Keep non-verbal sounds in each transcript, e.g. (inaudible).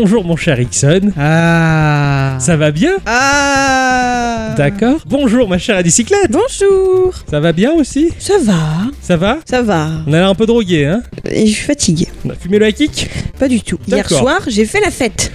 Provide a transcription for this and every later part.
Bonjour mon cher Ixon. Ah Ça va bien Ah D'accord. Bonjour ma chère à bicyclette. Bonjour. Ça va bien aussi Ça va, Ça va ça va. On a l'air un peu drogué, hein Et je suis fatiguée. On a fumé le high kick Pas du tout. Hier D'accord. soir, j'ai fait la fête.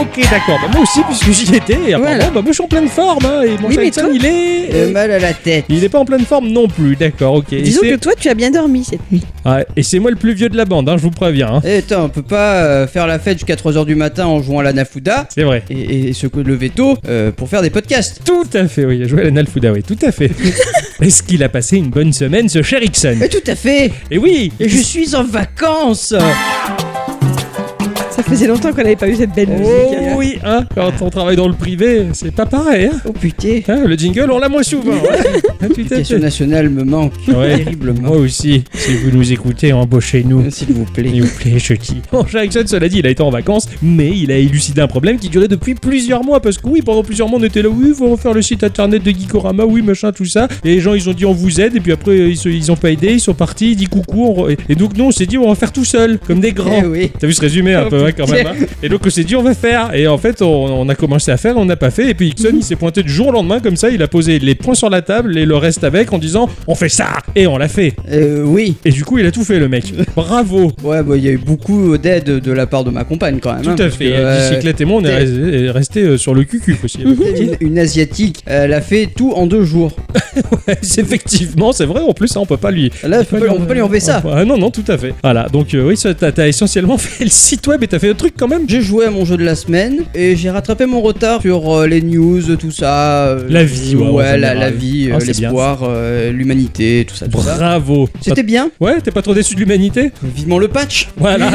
Ok, d'accord. Bah, moi aussi, puisque j'y étais. Et apparemment, Voilà. bah, moi je suis en pleine forme. Hein, et mon Oui, mais toi il est. Mal à la tête. Il est pas en pleine forme non plus, d'accord, ok. Et Disons c'est- que toi, tu as bien dormi cette nuit. Ouais, et c'est moi le plus vieux de la bande, hein, je vous préviens. hein. Eh, attends, on peut pas euh, faire la fête jusqu'à 3h du matin en jouant à la Nafuda C'est vrai. et, et se lever tôt euh, pour faire des podcasts. Tout à fait, oui. Jouer à la Nalfuda, oui, tout à fait. (laughs) Est-ce qu'il a passé une bonne semaine, ce cher Ixon? Mais tout à fait Et oui Et je suis en vacances Ça faisait longtemps qu'on n'avait pas eu cette belle Oh musique. hein. oui, hein, quand on travaille dans le privé, c'est pas pareil. Hein. Oh putain Hein, le jingle, on l'a moins souvent. hein. Tout à L'éducation nationale me manque Ouais. terriblement. Moi aussi, si vous nous écoutez, embauchez-nous. S'il vous plaît. S'il vous plaît, je dis. (laughs) Bon, Jackson, cela dit, il a été en vacances, mais il a élucidé un problème qui durait depuis plusieurs mois. Parce que oui, pendant plusieurs mois, on était là, oui, il faut refaire le site internet de Geekorama, oui, machin, tout ça. Et les gens, ils ont dit, on vous aide. Et puis après, ils, se- ils ont pas aidé, ils sont partis, ils dit coucou. on re- Et donc, nous, on s'est dit, on va faire tout seul, comme des grands. Eh oui. T'as vu ce résumé un Oh, peu, quand même. hein et donc, on s'est dit, on va faire. Et en fait, on, on a commencé à faire, on n'a pas fait. Et puis, Ixon, il s'est pointé du jour au lendemain, comme ça, il a posé les points sur la table et le reste avec en disant, on fait ça. Et on l'a fait. Euh, oui. Et du coup, il a tout fait, le mec. Bravo. Ouais, bah il y a eu beaucoup d'aide de la part de ma compagne quand même. Tout hein, à parce fait. que, euh, Bicyclette et moi, on est resté, euh, sur le cucu aussi. une, une asiatique, elle a fait tout en deux jours. (laughs) C'est effectivement, c'est vrai. En plus, hein, on peut pas lui. Là, on peut pas, on peut pas lui enlever ça. Ah, non, non, tout à fait. Voilà. Donc, euh, oui, ça, t'as t'as essentiellement (laughs) fait le site web et t'as fait le truc quand même. J'ai joué à mon jeu de la semaine et j'ai rattrapé mon retard sur euh, les news, tout ça. euh, La vie, ouais, en ouais, la, général. la vie, Ah, euh, c'est bien, l'espoir, euh, l'humanité, tout ça, tout ça. Bravo. C'était bien. Ouais, t'es pas trop déçu de l'humanité Vivement le patch. Voilà,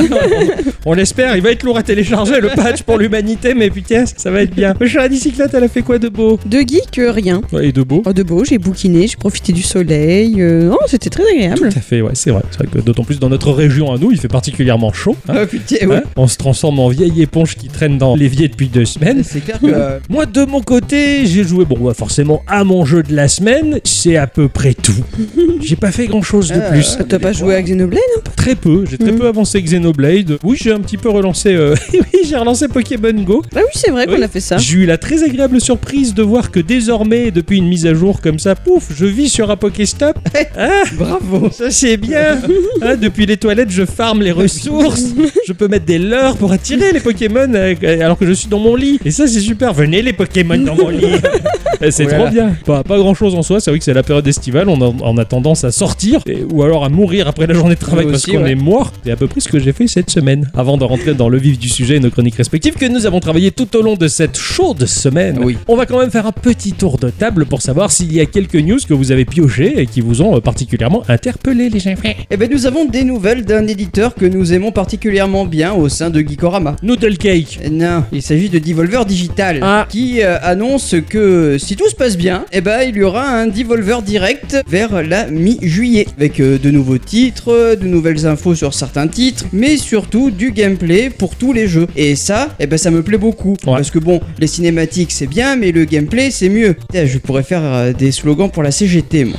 on, (laughs) on l'espère, il va être lourd à télécharger le patch pour l'humanité, mais putain, ça va être bien. Mais chère bicyclette, elle a fait quoi de beau De geek, euh, rien. Ouais, Et de beau Oh, de beau, j'ai bouquiné, j'ai profité du soleil. euh, Oh, c'était très Tout agréable. à fait, ouais, c'est vrai. C'est vrai que d'autant plus dans notre région à nous, il fait particulièrement chaud. hein. Ah putain, ouais. Hein on se transforme en vieille éponge qui traîne dans l'évier depuis deux semaines. C'est clair que. euh, Moi, de mon côté, j'ai joué, bon, forcément, à mon jeu de la semaine. C'est à peu près tout. (laughs) J'ai pas fait grand chose de Ah, plus. Ah, T'as pas joué à Xenoblade Très peu, j'ai très Mhm. peu avancé Xenoblade. Oui, j'ai un petit peu relancé. euh, (laughs) oui, j'ai relancé Pokémon Go. Ah oui, c'est vrai qu'on a fait ça. J'ai eu la très agréable surprise de voir que désormais, depuis une mise à jour comme ça, pouf, je vis sur un Pokéstop. Ah, Bravo. ça c'est bien. Ah, (laughs) depuis les toilettes, je farme les ressources. Je peux mettre des pour attirer les Pokémon euh, alors que je suis dans mon lit. Et ça, c'est super. Venez les Pokémon dans mon lit. (laughs) Et C'est Voilà. trop bien. Pas, pas grand chose en soi. C'est vrai que c'est la période estivale. On a, on a tendance à sortir et- ou alors à mourir après la journée de travail parce qu'on ouais. est mort. C'est à peu près ce que j'ai fait cette semaine. Avant de rentrer dans le vif du sujet et nos chroniques respectives que nous avons travaillé tout au long de cette chaude semaine. Oui. On va quand même faire un petit tour de table pour savoir s'il y a quelques news que vous avez pioché et qui vous ont euh, particulièrement interpellé, les gens. Eh ben, nous avons des nouvelles d'un éditeur que nous aimons particulièrement bien au sein de Geekorama. Noodle Cake. Eh Non, il s'agit de Devolver Digital Ah. qui euh, annonce que si tout se passe bien, eh ben il y aura un Devolver direct vers la mi-juillet avec euh, de nouveaux titres, de nouvelles infos sur certains titres, mais surtout du gameplay pour tous les jeux. Et ça, eh ben ça me plaît beaucoup parce que bon, les cinématiques c'est bien, mais le gameplay c'est mieux. Je pourrais faire euh, des slogans pour la CGT, moi.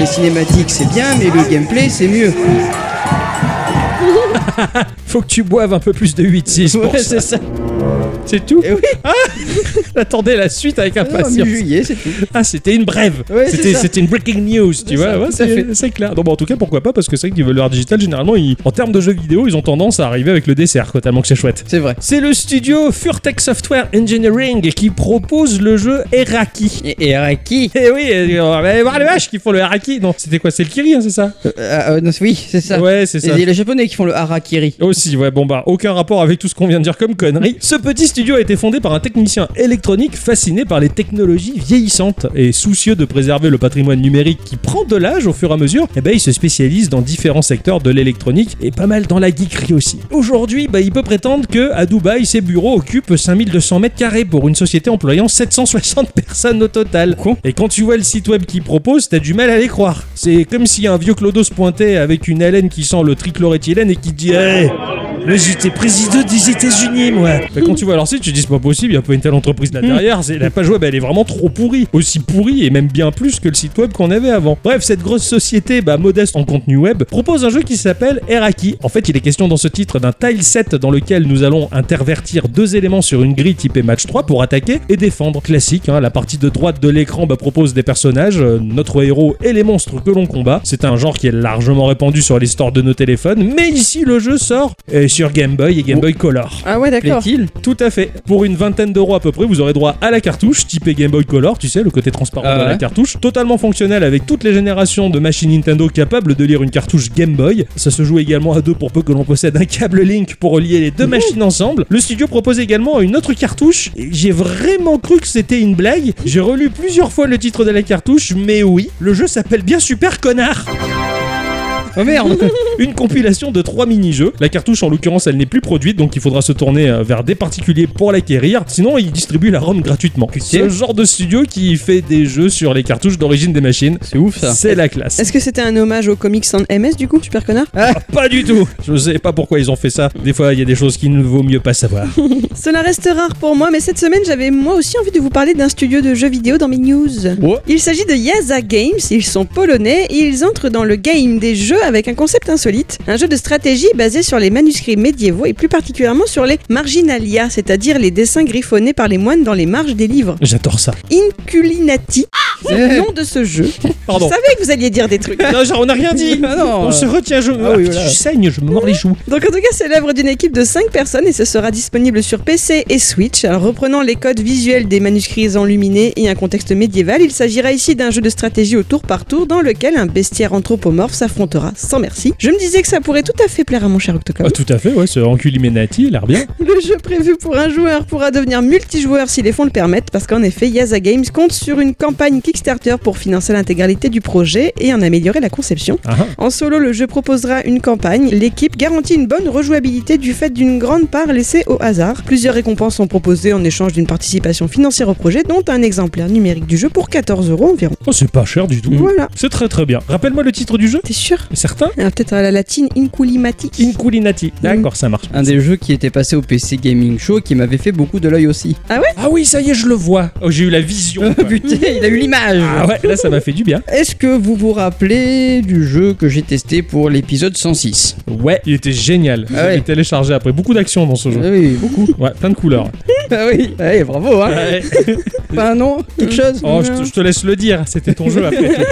Les cinématiques c'est bien, mais le gameplay c'est mieux. (laughs) Faut que tu boives un peu plus de 8-6 pour Ouais, ça. c'est ça. C'est tout Et oui, (laughs) J'attendais la suite avec ah, impatience. mi-juillet, c'est tout. Ah, c'était une brève. Ouais, c'était, une breaking news, tu C'est vois. Ouais, c'est, clair. Donc, bon, en tout cas, pourquoi pas Parce que c'est vrai que Devolver Digital, généralement, ils- en termes de jeux vidéo, ils ont tendance à arriver avec le dessert, quoi, tellement que c'est chouette. C'est vrai. C'est le studio Furtech Software Engineering qui propose le jeu Eraki. Et, Araki Eh oui, euh, on va aller voir les vaches qui font le Araki. Non, c'était quoi C'est le Kiri, hein, c'est ça? Euh, euh, non, oui, c'est ça. Ouais, c'est ça. Et les japonais qui font le harakiri. Aussi, ouais, bon bah, aucun rapport avec tout ce qu'on vient de dire comme connerie. Ce petit studio a été fondé par un technicien électronique fasciné par les technologies vieillissantes et soucieux de préserver le patrimoine numérique qui prend de l'âge au fur et à mesure. Et ben, il se spécialise dans différents secteurs de l'électronique et pas mal dans la geekerie aussi. Aujourd'hui, bah, il peut prétendre que à Dubaï, ses bureaux occupent 5200 mètres carrés pour une société employant 760 (laughs) personnes au total. Et quand tu vois le site web qu'il propose, t'as du mal à les croire. C'est comme si un vieux clodo se pointait avec une haleine qui sent le trichloréthylène et qui dit Hey, Moi, j'étais président des États-Unis, moi. Mais quand tu vois leur site, tu dis c'est pas possible, il y a pas une telle entreprise là derrière. La page web, elle est vraiment trop pourrie. Aussi pourrie et même bien plus que le site web qu'on avait avant. Bref, cette grosse société, bah, modeste en contenu web, propose un jeu qui s'appelle Eraki. En fait, il est question dans ce titre d'un tile set dans lequel nous allons intervertir deux éléments sur une grille typée match 3 pour attaquer et défendre. Classique, hein, la partie de droite de l'écran bah, propose des personnages, euh, notre héros et les monstres que l'on combat. C'est un genre qui est largement répandu sur les stores de nos téléphones, mais ici le jeu sort sur Game Boy et Game Boy Color. Ah ouais, d'accord. Plaît-il Tout à fait. Pour une vingtaine d'euros à peu près, vous aurez droit à la cartouche typée Game Boy Color, tu sais, le côté transparent Ah de la ouais. cartouche, totalement fonctionnel avec toutes les générations de machines Nintendo capables de lire une cartouche Game Boy. Ça se joue également à deux pour peu que l'on possède un câble Link pour relier les deux machines ensemble. Le studio propose également une autre cartouche. et J'ai vraiment cru que c'était une blague. J'ai relu plusieurs fois le titre de la cartouche, mais oui, le jeu s'appelle bien Super Connard. Oh merde (laughs) Une compilation de trois mini-jeux. La cartouche, en l'occurrence, elle n'est plus produite, donc il faudra se tourner euh, vers des particuliers pour l'acquérir. Sinon, ils distribuent la ROM gratuitement. Ce genre de studio qui fait des jeux sur les cartouches d'origine des machines. C'est ouf ça. C'est la classe. Est-ce que c'était un hommage aux comics sans MS du coup, super connard? Ah, pas du tout. Je sais pas pourquoi ils ont fait ça. Des fois, il y a des choses qu'il ne vaut mieux pas savoir. (laughs) Cela reste rare pour moi, mais cette semaine j'avais moi aussi envie de vous parler d'un studio de jeux vidéo dans mes news. Ouais. Il s'agit de Yaza Games, ils sont polonais et ils entrent dans le game des jeux avec un concept insolite, un jeu de stratégie basé sur les manuscrits médiévaux et plus particulièrement sur les marginalia, c'est-à-dire les dessins griffonnés par les moines dans les marges des livres. J'adore ça. Inculinati, c'est le nom de ce jeu. Pardon. Je savais que vous alliez dire des trucs. Non, genre, on n'a rien dit. (laughs) Ah non, on euh, se retient. Je, ah oui, voilà. je saigne, je me mords les joues. Donc en tout cas, c'est l'œuvre d'une équipe de 5 personnes et ce sera disponible sur PC et Switch. Alors, reprenant les codes visuels des manuscrits enluminés et un contexte médiéval, il s'agira ici d'un jeu de stratégie au tour par tour dans lequel un bestiaire anthropomorphe s'affrontera sans merci. Je me disais que ça pourrait tout à fait plaire à mon cher Octocom. Ah, tout à fait, ouais, ce Enculimenati, il a l'air bien. (laughs) Le jeu prévu pour un joueur pourra devenir multijoueur si les fonds le permettent, parce qu'en effet, Yaza Games compte sur une campagne Kickstarter pour financer l'intégralité du projet et en améliorer la conception. Ah, ah. En solo, le jeu proposera une campagne. L'équipe garantit une bonne rejouabilité du fait d'une grande part laissée au hasard. Plusieurs récompenses sont proposées en échange d'une participation financière au projet, dont un exemplaire numérique du jeu pour 14 euros environ. Oh, c'est pas cher du tout. Voilà. C'est très très bien. Rappelle-moi le titre du jeu. T'es sûr? Certain Alors, Peut-être à la latine Inculimati. Inculinati. D'accord, ça marche. Un des jeux qui était passé au PC Gaming Show qui m'avait fait beaucoup de l'œil aussi. Ah oui, ça y est, je le vois. Oh, j'ai eu la vision. quoi. Putain, il a eu l'image ah ouais, là ça m'a fait du bien. Est-ce que vous vous rappelez du jeu que j'ai testé pour l'épisode 106 Ouais, il était génial. Ah ouais. J'ai téléchargé après beaucoup d'actions dans ce jeu. Ah Oui, beaucoup. Ouais, plein de couleurs. Ah oui, Ouais, bravo, hein Ouais. Pas un nom Quelque chose? Oh, je te, je te laisse le dire, c'était ton jeu après.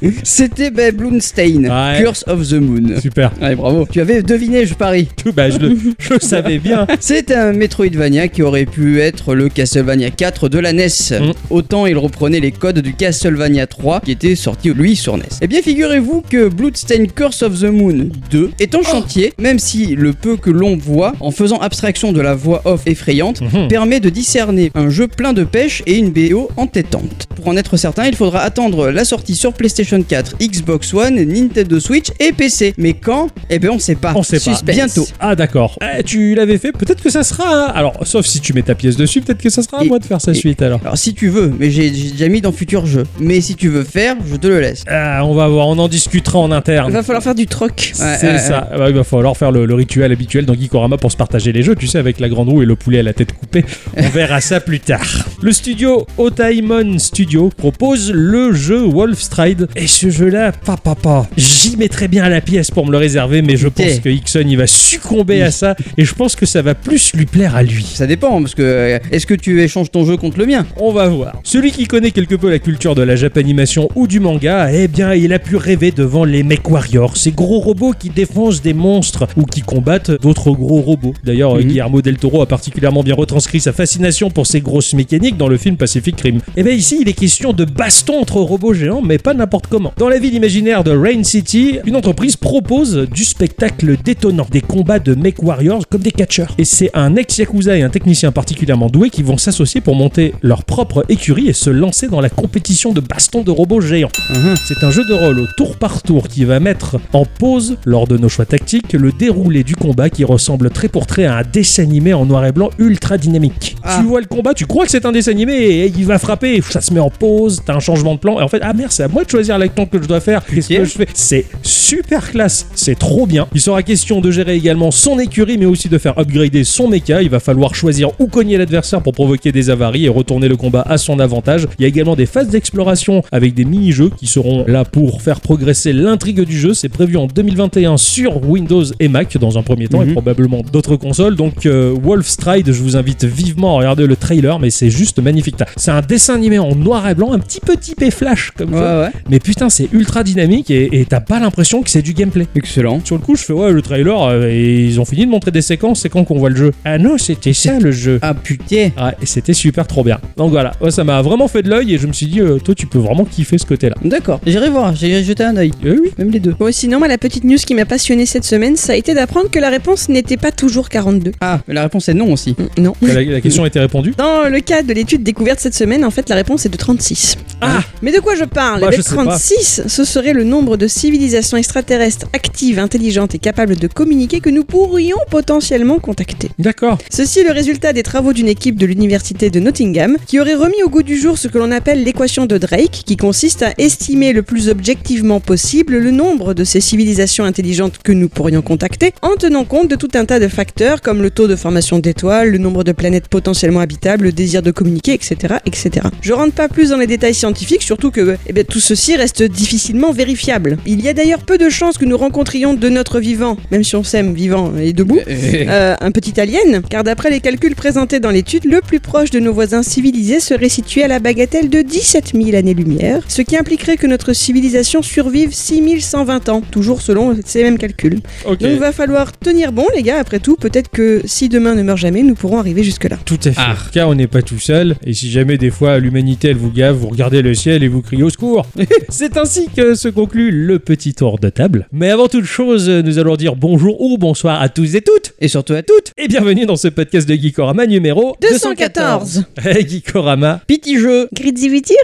(laughs) C'était ben, Bloomstein, Ouais. Curse of the Moon. Super. Ouais, bravo. Tu avais deviné, je parie. (laughs) Tout, bah, je le, je le savais bien. (laughs) C'est un Metroidvania qui aurait pu être le Castlevania 4 de la NES. Mm. Autant il reprenait les codes du Castlevania 3 qui était sorti lui sur NES. Eh bien, figurez-vous que Bloodstained Curse of the Moon 2 est en chantier, même si le peu que l'on voit, en faisant abstraction de la voix off effrayante, Mhm. permet de discerner un jeu plein de pêche et une BO entêtante. Pour en être certain, il faudra attendre la sortie sur PlayStation 4, Xbox One, Nintendo Switch et PC. Mais quand? Eh bien, on sait pas. On sait pas. Bientôt. Ah d'accord. Eh, tu l'avais fait, peut-être que ça sera. Alors, sauf si tu mets ta pièce dessus, peut-être que ça sera à Et- moi de faire sa et- suite alors. Alors si tu veux, mais j'ai déjà mis dans futur jeu. Mais si tu veux faire, je te le laisse. Ah, on va voir, on en discutera en Il interne. va falloir faire du troc. Ouais, C'est ouais, ça. Ouais, il va falloir faire le, le rituel habituel dans Geekorama pour se partager les jeux, tu sais, avec la grande roue et le poulet à la tête coupée. (laughs) On verra ça plus tard. Le studio Otaimon Studio propose le jeu Wolfstride. Et ce jeu-là, papa, papa, j'y mettrais bien la pièce pour me le réserver, mais je pense que Ixon, il va succomber à ça. Et je pense que ça va plus lui plaire à lui. Ça dépend, parce que euh, est-ce que tu échanges ton jeu contre le mien? On va voir. Celui qui connaît quelque peu la culture de la japanimation ou du manga, eh bien, il a pu rêver devant les Mech Warriors, ces gros robots qui défoncent des monstres ou qui combattent d'autres gros robots. D'ailleurs, Mhm. Guillermo del Toro a particulièrement bien retranscrit sa fascination pour ces grosses mécaniques dans le film Pacific Rim. Et bien ici, il est question de baston entre robots géants, mais pas n'importe comment. Dans la ville imaginaire de Rain City, une entreprise propose du spectacle détonnant, des combats de Mech Warriors comme des catcheurs. Et c'est un ex-yakuza et un technicien particulièrement doué qui vont s'associer pour monter leur propre écurie et se lancer dans la compétition de baston de robots géants. Mhm. C'est un jeu de rôle au tour par tour qui va mettre en pause, lors de nos choix tactiques, le déroulé du combat qui ressemble trait pour trait à un dessin animé en noir et blanc ultra dynamique. Ah. Tu vois le combat, tu crois que c'est un dessin animé et il va frapper, ça se met en pause, t'as un changement de plan et en fait, ah merde, c'est à moi de choisir l'action que je dois faire. Qu'est-ce que je fais? C'est super classe, c'est trop bien. Il sera question de gérer également son écurie, mais aussi de faire upgrader son mecha. Il va falloir choisir où cogner l'adversaire pour provoquer des avaries et retourner le combat à son avantage. Il y a également des phases d'exploration avec des mini-jeux qui seront là pour faire progresser l'intrigue du jeu. C'est prévu en 2021 sur Windows et Mac dans un premier temps et Mhm. probablement d'autres consoles. Donc euh, Wolf Stride, je vous invite vivement à regarder le trailer, mais c'est juste magnifique. C'est un dessin animé en noir et blanc, un petit peu typé flash comme Ouais, ça. ouais. Mais putain, c'est ultra dynamique et et t'as pas l'impression que c'est du gameplay. Excellent. Sur le coup, je fais ouais, le trailer, euh, et ils ont fini de montrer des séquences, c'est quand qu'on voit le jeu Ah non, c'était ça le jeu. Ah putain. Ouais, et c'était super trop bien. Donc voilà, ouais, ça m'a vraiment fait de l'œil et je me suis dit, euh, toi, tu peux vraiment kiffer ce côté-là. D'accord. J'irai voir, j'irai jeter un oeil. Euh, oui. Même les deux. Bon, sinon, moi, la petite news qui m'a passionné cette semaine, ça a été d'apprendre que la réponse n'était pas toujours 42. Ah, mais la réponse est non aussi. Mm, Non. La, la question a été répondue. Dans le cas de l'étude découverte cette semaine, en fait, la réponse est de 36. Ah Mais de quoi je parle? Bah, Avec je sais pas. 36, ce serait le nombre de civilisations extraterrestres actives, intelligentes et capables de communiquer que nous pourrions potentiellement contacter. D'accord. Ceci est le résultat des travaux d'une équipe de l'université de Nottingham qui aurait remis au goût du jour ce que l'on appelle l'équation de Drake, qui consiste à estimer le plus objectivement possible le nombre de ces civilisations intelligentes que nous pourrions contacter, en tenant compte de tout un tas de facteurs comme le taux de formation d'étoiles, le nombre de planètes potentiellement habitables, le désir de communiquer, etc., etc. Je rentre pas plus dans les détails scientifiques, surtout que eh bien, tout ceci reste difficilement vérifiable. Il y a d'ailleurs peu de chances que nous rencontrions de notre vivant, même si on s'aime vivant et debout, Euh, euh, un petit alien, car d'après les calculs présentés dans l'étude, le plus proche de nos voisins civilisés serait situé à la bagatelle de 17 000 années-lumière, ce qui impliquerait que notre civilisation survive 6120 ans, toujours selon ces mêmes calculs. Donc il va falloir tenir bon les gars, après tout, peut-être que si demain ne meurt jamais, nous pourrons arriver jusque-là. Tout à fait. Ah. Car on n'est pas tout seul. Et si jamais des fois l'humanité elle vous gave, vous regardez le ciel et vous criez au secours. (laughs) C'est ainsi que se conclut le petit tour de table. Mais avant toute chose, nous allons dire bonjour ou bonsoir à tous et toutes. Et surtout à toutes. Et bienvenue dans ce podcast de Geekorama numéro 214 Hey (laughs) Geekorama. Petit jeu. Gridzivitir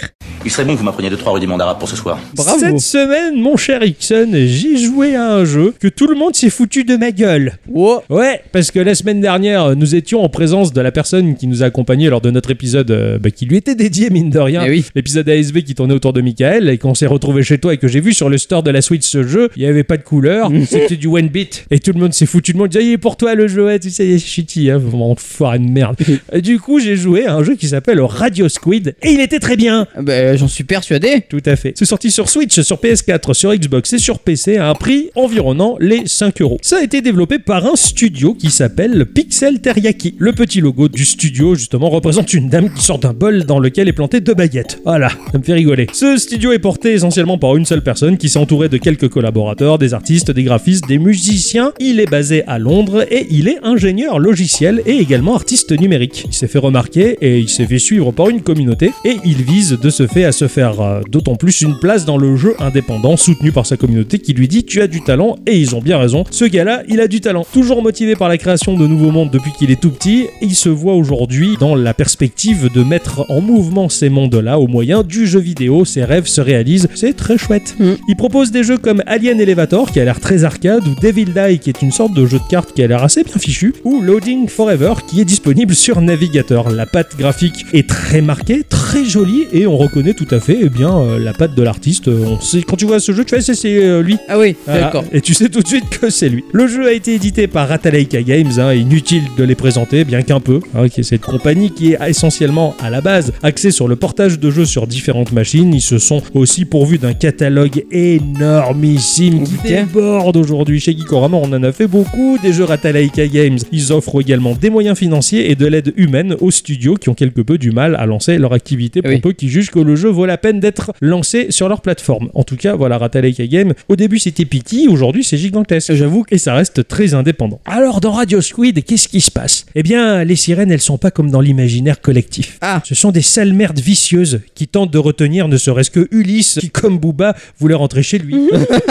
Il serait bon que vous m'appreniez deux trois rudiments d'arabe pour ce soir. Bravo. Cette semaine, mon cher Ixon, j'ai joué à un jeu que tout le monde s'est foutu de ma gueule. Wow. Ouais, parce que la semaine dernière, nous étions en présence de la personne qui nous a accompagnés lors de notre épisode euh, bah, qui lui était dédié, mine de rien. Eh oui. L'épisode ASV qui tournait autour de Michael et qu'on s'est retrouvé chez toi et que j'ai vu sur le store de la Switch ce jeu, il n'y avait pas de couleur, (laughs) c'était du one bit. Et tout le monde s'est foutu de moi, disait, il est pour toi le jeu, ouais, tu sais, il est shitty, hein, vraiment foiré de merde. (laughs) Et du coup, j'ai joué à un jeu qui s'appelle Radio Squid et il était très bien. Ah Bah, j'en suis persuadé. Tout à fait. C'est sorti sur Switch, sur PS4, sur Xbox et sur PC à un prix environnant les 5 euros. Ça a été développé par un studio qui s'appelle Pixel Teriyaki. Le petit logo du studio, justement, représente une dame qui sort d'un bol dans lequel est planté deux baguettes. Voilà, ça me fait rigoler. Ce studio est porté essentiellement par une seule personne qui s'est entourée de quelques collaborateurs, des artistes, des graphistes, des musiciens. Il est basé à Londres et il est ingénieur logiciel et également artiste numérique. Il s'est fait remarquer et il s'est fait suivre par une communauté et il vise de ce fait à se faire euh, d'autant plus une place dans le jeu indépendant soutenu par sa communauté qui lui dit tu as du talent et ils ont bien raison. Ce gars-là, il a du talent. Toujours motivé par la création de nouveaux mondes depuis qu'il est tout petit, il se voit aujourd'hui dans la perspective de mettre en mouvement ces mondes-là au moyen du jeu vidéo. Ses rêves se réalisent. C'est très chouette. Mm. Il propose des jeux comme Alien Elevator qui a l'air très arcade ou Devil Die qui est une sorte de jeu de cartes qui a l'air assez bien fichu ou Loading Forever qui est disponible sur navigateur. La patte graphique est très marquée, très jolie et on reconnaît tout à fait eh bien euh, la patte de l'artiste. Euh, On sait quand tu vois ce jeu, tu fais c'est euh, lui. Ah oui, Voilà. d'accord. Et tu sais tout de suite que c'est lui. Le jeu a été édité par Ratalaika Games, hein, inutile de les présenter, bien qu'un peu. Hein, qui est cette compagnie qui est essentiellement à la base axée sur le portage de jeux sur différentes machines. Ils se sont aussi pourvus d'un catalogue énormissime qui déborde aujourd'hui chez Geekorama. On en a fait beaucoup des jeux Ratalaika Games. Ils offrent également des moyens financiers et de l'aide humaine aux studios qui ont quelque peu du mal à lancer leur activité pour Oui. peu qui jugent que le jeu vaut la peine d'être lancé sur leur plateforme. En tout cas, voilà, Ratalaika Game, au début c'était petit, aujourd'hui c'est gigantesque, j'avoue, et ça reste très indépendant. Alors dans Radio Squid, qu'est-ce qui se passe? Eh bien, les sirènes, elles sont pas comme dans l'imaginaire collectif. Ah. Ce sont des sales merdes vicieuses qui tentent de retenir ne serait-ce que Ulysse, qui comme Booba voulait rentrer chez lui.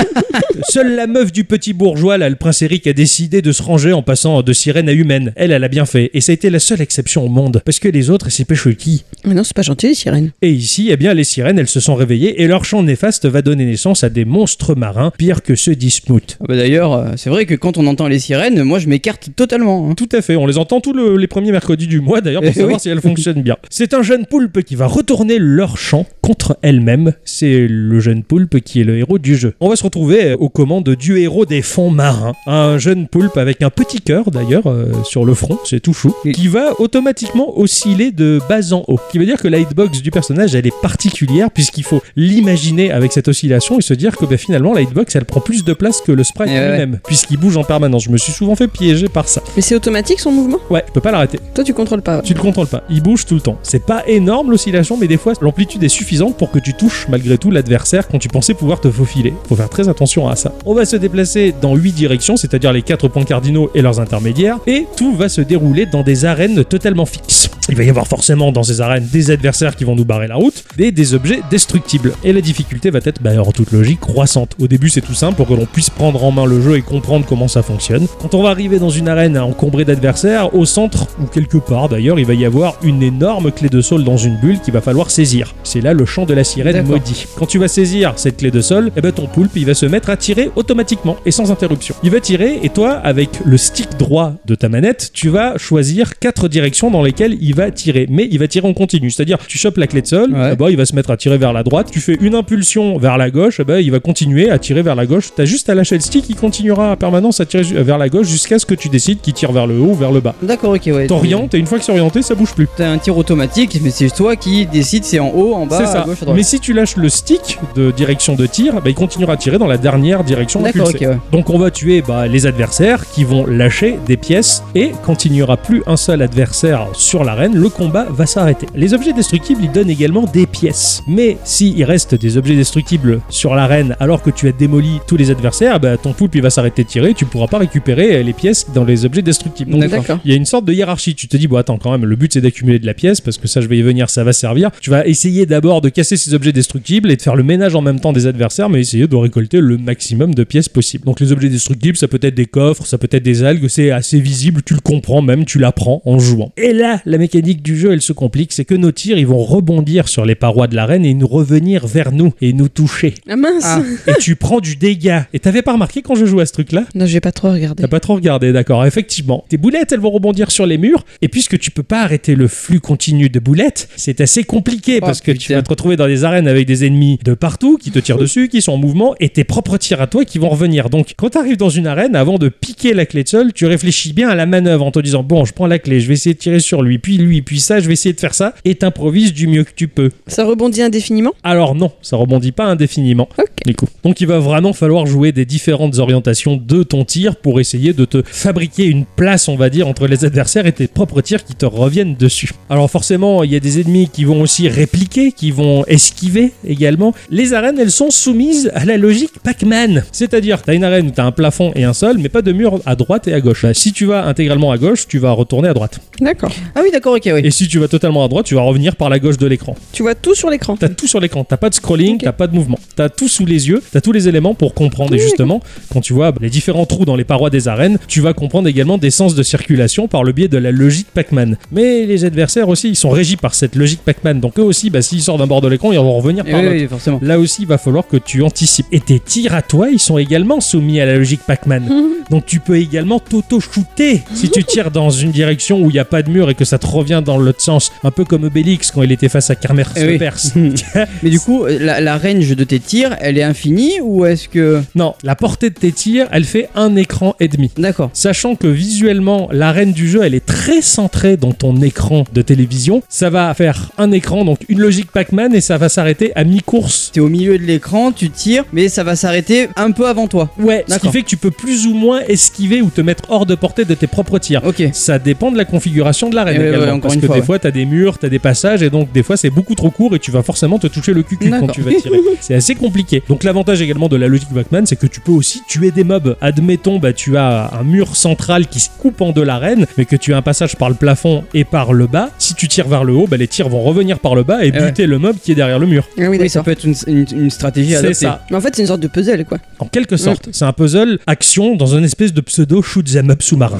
(laughs) Seule la meuf du petit bourgeois, là, le prince Eric, a décidé de se ranger en passant de sirène à humaine. Elle, elle a bien fait. Et ça a été la seule exception au monde. Parce que les autres, c'est péchutis. Mais non, c'est pas gentil, les sirènes. Et ici, eh bien, les sirènes, elles se sont réveillées et leur chant néfaste va donner naissance à des monstres marins pires que ceux d'Ismouth. Ah bah D'ailleurs, euh, c'est vrai que quand on entend les sirènes, moi je m'écarte totalement. hein. Tout à fait, on les entend tous le- les premiers mercredis du mois d'ailleurs pour Eh savoir oui. si elles fonctionnent bien. C'est un jeune poulpe qui va retourner leur chant contre elle-même. C'est le jeune poulpe qui est le héros du jeu. On va se retrouver euh, aux commandes du héros des fonds marins. Un jeune poulpe avec un petit cœur d'ailleurs euh, sur le front, c'est tout chou, qui va automatiquement osciller de bas en haut. Ce qui veut dire que la hitbox du personnage elle est particulière puisqu'il faut l'imaginer avec cette oscillation et se dire que bah, finalement la hitbox elle prend plus de place que le sprite Eh ouais. lui-même puisqu'il bouge en permanence. Je me suis souvent fait piéger par ça. Mais c'est automatique son mouvement? Ouais, je peux pas l'arrêter. Toi, tu contrôles pas. Tu le contrôles pas, il bouge tout le temps. C'est pas énorme l'oscillation, mais des fois l'amplitude est suffisante pour que tu touches malgré tout l'adversaire quand tu pensais pouvoir te faufiler. Faut faire très attention à ça. On va se déplacer dans 8 directions, c'est-à-dire les 4 points cardinaux et leurs intermédiaires, et tout va se dérouler dans des arènes totalement fixes. Il va y avoir forcément dans ces arènes des adversaires qui vont nous barrer la route, et des objets destructibles. Et la difficulté va être, bah, en toute logique, croissante. Au début, c'est tout simple pour que l'on puisse prendre en main le jeu et comprendre comment ça fonctionne. Quand on va arriver dans une arène encombrée d'adversaires, au centre, ou quelque part d'ailleurs, il va y avoir une énorme clé de sol dans une bulle qu'il va falloir saisir. C'est là le chant de la sirène maudit. Quand tu vas saisir cette clé de sol, eh ben ton poulpe il va se mettre à tirer automatiquement et sans interruption. Il va tirer et toi, avec le stick droit de ta manette, tu vas choisir quatre directions dans lesquelles il va tirer. Mais il va tirer en continu, c'est-à-dire tu chopes la clé de sol, Ouais. Il va se mettre à tirer vers la droite. Tu fais une impulsion vers la gauche, eh ben, il va continuer à tirer vers la gauche. T'as juste à lâcher le stick, il continuera à permanence à tirer ju- vers la gauche jusqu'à ce que tu décides qu'il tire vers le haut ou vers le bas. D'accord, ok, ouais. T'orientes et une fois que c'est orienté, ça bouge plus. T'as un tir automatique, mais c'est toi qui décide c'est en haut, en bas, ça. à gauche, à droite. Mais si tu lâches le stick de direction de tir, bah, il continuera à tirer dans la dernière direction D'accord, ok, impulsée. ouais. Donc on va tuer bah, les adversaires qui vont lâcher des pièces et quand il n'y aura plus un seul adversaire sur l'arène, le combat va s'arrêter. Les objets destructibles, ils donnent également des pièces. Mais s'il reste des objets destructibles sur l'arène alors que tu as démoli tous les adversaires, bah, ton poulpe il va s'arrêter de tirer, tu pourras pas récupérer euh, les pièces dans les objets destructibles. Donc, il y a une sorte de hiérarchie. Tu te dis, bon, attends, quand même, le but c'est d'accumuler de la pièce parce que ça, je vais y venir, ça va servir. Tu vas essayer d'abord de casser ces objets destructibles et de faire le ménage en même temps des adversaires, mais essayer de récolter le maximum de pièces possible. Donc, les objets destructibles, ça peut être des coffres, ça peut être des algues, c'est assez visible, tu le comprends même, tu l'apprends en jouant. Et là, la mécanique du jeu, elle se complique, c'est que nos tirs, ils vont rebondir sur les parois de l'arène et nous revenir vers nous et nous toucher. Ah mince Ah. et tu prends du dégât. Et t'avais pas remarqué quand je jouais à ce truc-là? Non, j'ai pas trop regardé. T'as pas trop regardé, d'accord. Effectivement, tes boulettes, elles vont rebondir sur les murs. Et puisque tu peux pas arrêter le flux continu de boulettes, c'est assez compliqué Oh, parce que tu vas te retrouver dans des arènes avec des ennemis de partout qui te tirent dessus, qui sont en mouvement, et tes propres tirs à toi qui vont revenir. Donc, quand t'arrives dans une arène, avant de piquer la clé de sol, tu réfléchis bien à la manœuvre en te disant bon, je prends la clé, je vais essayer de tirer sur lui, puis lui, puis ça, je vais essayer de faire ça, et t'improvises du mieux que tu peux. Ça rebondit indéfiniment Alors non, ça rebondit pas indéfiniment. Ok. Du coup. Donc il va vraiment falloir jouer des différentes orientations de ton tir pour essayer de te fabriquer une place, on va dire, entre les adversaires et tes propres tirs qui te reviennent dessus. Alors forcément, il y a des ennemis qui vont aussi répliquer, qui vont esquiver également. Les arènes, elles sont soumises à la logique Pac-Man. C'est-à-dire, tu as une arène où tu as un plafond et un sol, mais pas de mur à droite et à gauche. Bah, si tu vas intégralement à gauche, tu vas retourner à droite. D'accord. Ah oui, d'accord, ok, oui. Et si tu vas totalement à droite, tu vas revenir par la gauche de l'écran. Tu vois tout sur l'écran. T'as tout sur l'écran, t'as pas de scrolling, t'as pas de mouvement, t'as tout sous les yeux, t'as tous les éléments pour comprendre. Et Oui, justement, quand tu vois les différents trous dans les parois des arènes, tu vas comprendre également des sens de circulation par le biais de la logique Pac-Man. Mais les adversaires aussi, ils sont régis par cette logique Pac-Man. Donc eux aussi, bah, s'ils sortent d'un bord de l'écran, ils vont revenir par oui, l'autre. oui, forcément. Là aussi, il va falloir que tu anticipes. Et tes tirs à toi, ils sont également soumis à la logique Pac-Man. (laughs) Donc tu peux également t'auto-shooter. Si tu tires dans une direction où il n'y a pas de mur et que ça te revient dans l'autre sens, un peu comme Obélix quand il était face à Kermer Oui. Perse. (laughs) Mais du coup, la, la range de tes tirs, elle est infinie ou est-ce que. Non, la portée de tes tirs, elle fait un écran et demi. D'accord. Sachant que visuellement, l'arène du jeu, elle est très centrée dans ton écran de télévision. Ça va faire un écran, donc une logique Pac-Man, et ça va s'arrêter à mi-course. T'es au milieu de l'écran, tu tires, mais ça va s'arrêter un peu avant toi. Ouais, ce qui fait que tu peux plus ou moins esquiver ou te mettre hors de portée de tes propres tirs. Ok. Ça dépend de la configuration de l'arène Eh ouais, également. ouais, parce une que fois, des ouais. fois, t'as des murs, t'as des passages, et donc des fois, c'est beaucoup trop court et tu vas forcément te toucher le cul quand tu vas tirer. (laughs) c'est assez compliqué. Donc, l'avantage également de la logique Pac-Man, c'est que tu peux aussi tuer des mobs. Admettons, bah, tu as un mur central qui se coupe en deux l'arène, mais que tu as un passage par le plafond et par le bas. Si tu tires vers le haut, bah, les tirs vont revenir par le bas et Eh ouais. buter le mob qui est derrière le mur. Ah oui, Oui, d'accord. ça peut être une, une- une stratégie C'est adaptée. ça. Mais en fait, c'est une sorte de puzzle, quoi. En quelque sorte, c'est un puzzle action dans une espèce de pseudo shoot 'em up sous-marin.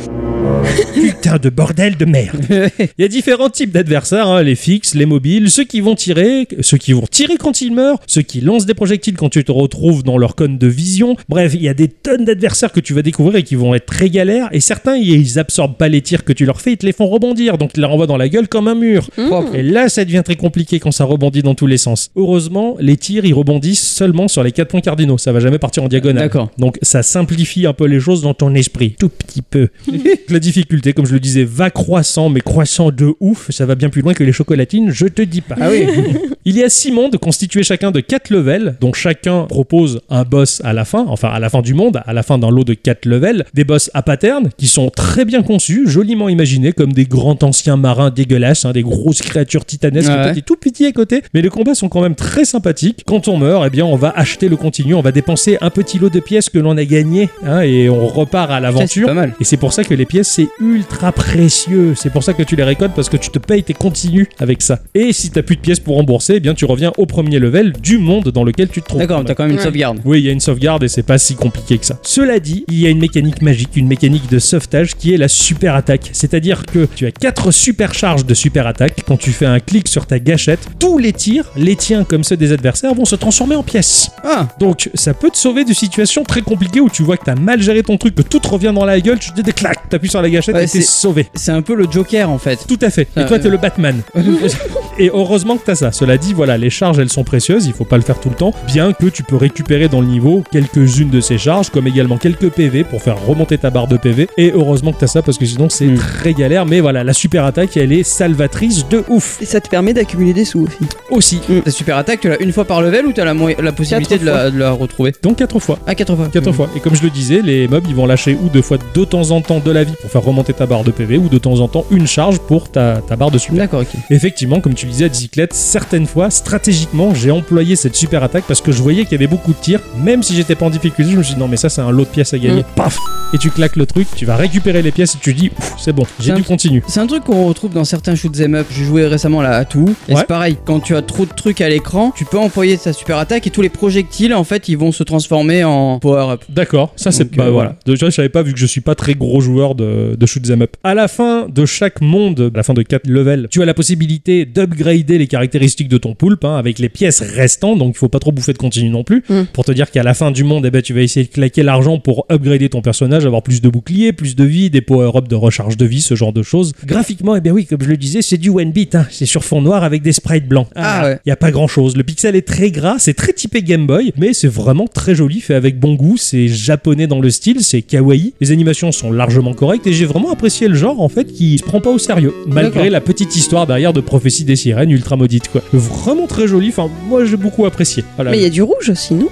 (laughs) Putain de bordel de merde. (laughs) Il y a différents types d'adversaires, hein, les fixes, les mobiles, ceux qui vont tirer, ceux qui vont tirer quand ils meurent, ceux qui lancent des projectiles quand tu te retrouves dans leur cône de vision. Bref, il y a des tonnes d'adversaires que tu vas découvrir et qui vont être très galères. Et certains, ils absorbent pas les tirs que tu leur fais, ils te les font rebondir, donc ils les renvoient dans la gueule comme un mur. Propre. Et là, ça devient très compliqué quand ça rebondit dans tous les sens. Heureusement, les tirs, ils rebondissent seulement sur les quatre points cardinaux. Ça va jamais partir en diagonale. D'accord. Donc ça simplifie un peu les choses dans ton esprit, tout petit peu. (laughs) difficulté, comme je le disais, va croissant, mais croissant de ouf. Ça va bien plus loin que les chocolatines, je te dis pas. Ah oui. (laughs) Il y a six mondes constitués chacun de quatre levels, dont chacun propose un boss à la fin, enfin à la fin du monde, à la fin d'un lot de quatre levels. Des boss à pattern qui sont très bien conçus, joliment imaginés comme des grands anciens marins dégueulasses, hein, des grosses créatures titanesques. Ouais. Toi, t'es tout petit à côté, mais les combats sont quand même très sympathiques. Quand on meurt, eh bien, on va acheter le continu, on va dépenser un petit lot de pièces que l'on a gagné, hein, et on repart à l'aventure. pas mal. Et c'est pour ça que les pièces, c'est ultra précieux. C'est pour ça que tu les récoltes parce que tu te payes tes continues avec ça. Et si t'as plus de pièces pour rembourser, eh bien tu reviens au premier level du monde dans lequel tu te trouves. D'accord, t'as quand même une Ouais. sauvegarde. Oui, il y a une sauvegarde et c'est pas si compliqué que ça. Cela dit, il y a une mécanique magique, une mécanique de sauvetage qui est la super attaque. C'est-à-dire que tu as quatre super charges de super attaque. Quand tu fais un clic sur ta gâchette, tous les tirs, les tiens comme ceux des adversaires, vont se transformer en pièces. Ah, Donc ça peut te sauver de situations très compliquées où tu vois que t'as mal géré ton truc, que tout te revient dans la gueule, tu te dis clac, t'appuies sur la gâchette Ouais, et t'es c'est- sauvé. c'est un peu le Joker en fait. Tout à fait. Et Ah, toi, t'es le Batman. (laughs) et heureusement que t'as ça. Cela dit, voilà, les charges, elles sont précieuses. Il faut pas le faire tout le temps. Bien que tu peux récupérer dans le niveau quelques-unes de ces charges, comme également quelques PV pour faire remonter ta barre de PV. Et heureusement que t'as ça parce que sinon, c'est Mm. très galère. Mais voilà, la super attaque, elle est salvatrice de ouf. Et ça te permet d'accumuler des sous aussi. Aussi. Ta super attaque, tu l'as une fois par level ou t'as la, la possibilité de la, de la retrouver? Donc quatre fois. Ah, quatre fois. Quatre fois. Et comme je le disais, les mobs ils vont lâcher ou deux fois de temps en temps de la vie pour faire remonter ta barre de PV ou de temps en temps une charge pour ta, ta barre de super. D'accord, ok. Effectivement, comme tu disais à bicyclette, certaines fois, stratégiquement, j'ai employé cette super attaque parce que je voyais qu'il y avait beaucoup de tirs. Même si j'étais pas en difficulté, je me suis dit non, mais ça, c'est un lot de pièces à gagner. Paf Et tu claques le truc, tu vas récupérer les pièces et tu dis c'est bon, j'ai du continu. C'est un truc qu'on retrouve dans certains shoot 'em up. J'ai joué récemment là à tout. Et Ouais. c'est pareil, quand tu as trop de trucs à l'écran, tu peux employer ta super attaque et tous les projectiles en fait ils vont se transformer en power up. D'accord, ça c'est Donc, bah euh, voilà. Déjà, je savais pas vu que je suis pas très gros joueur de, de shoot 'em up. À la fin de chaque monde, à la fin de 4 levels, tu as la possibilité d'upgrader les caractéristiques de ton poulpe hein, avec les pièces restantes, donc il faut pas trop bouffer de continu non plus. Mm. Pour te dire qu'à la fin du monde, eh ben, tu vas essayer de claquer l'argent pour upgrader ton personnage, avoir plus de boucliers, plus de vie, des power-up de recharge de vie, ce genre de choses. Graphiquement, eh bien oui, comme je le disais, c'est du one bit, hein. c'est sur fond noir avec des sprites blancs. Ah ouais. Il y a pas grand chose. Le pixel est très gras, c'est très typé Game Boy, mais c'est vraiment très joli, fait avec bon goût. C'est japonais dans le style, c'est kawaii. Les animations sont largement correctes et j'ai vraiment apprécié le genre en fait qui se prend pas au sérieux, malgré la petite histoire derrière de prophétie des sirènes ultra maudite quoi. Vraiment très joli. Enfin, moi j'ai beaucoup apprécié. Voilà. Mais il y a du rouge aussi, non?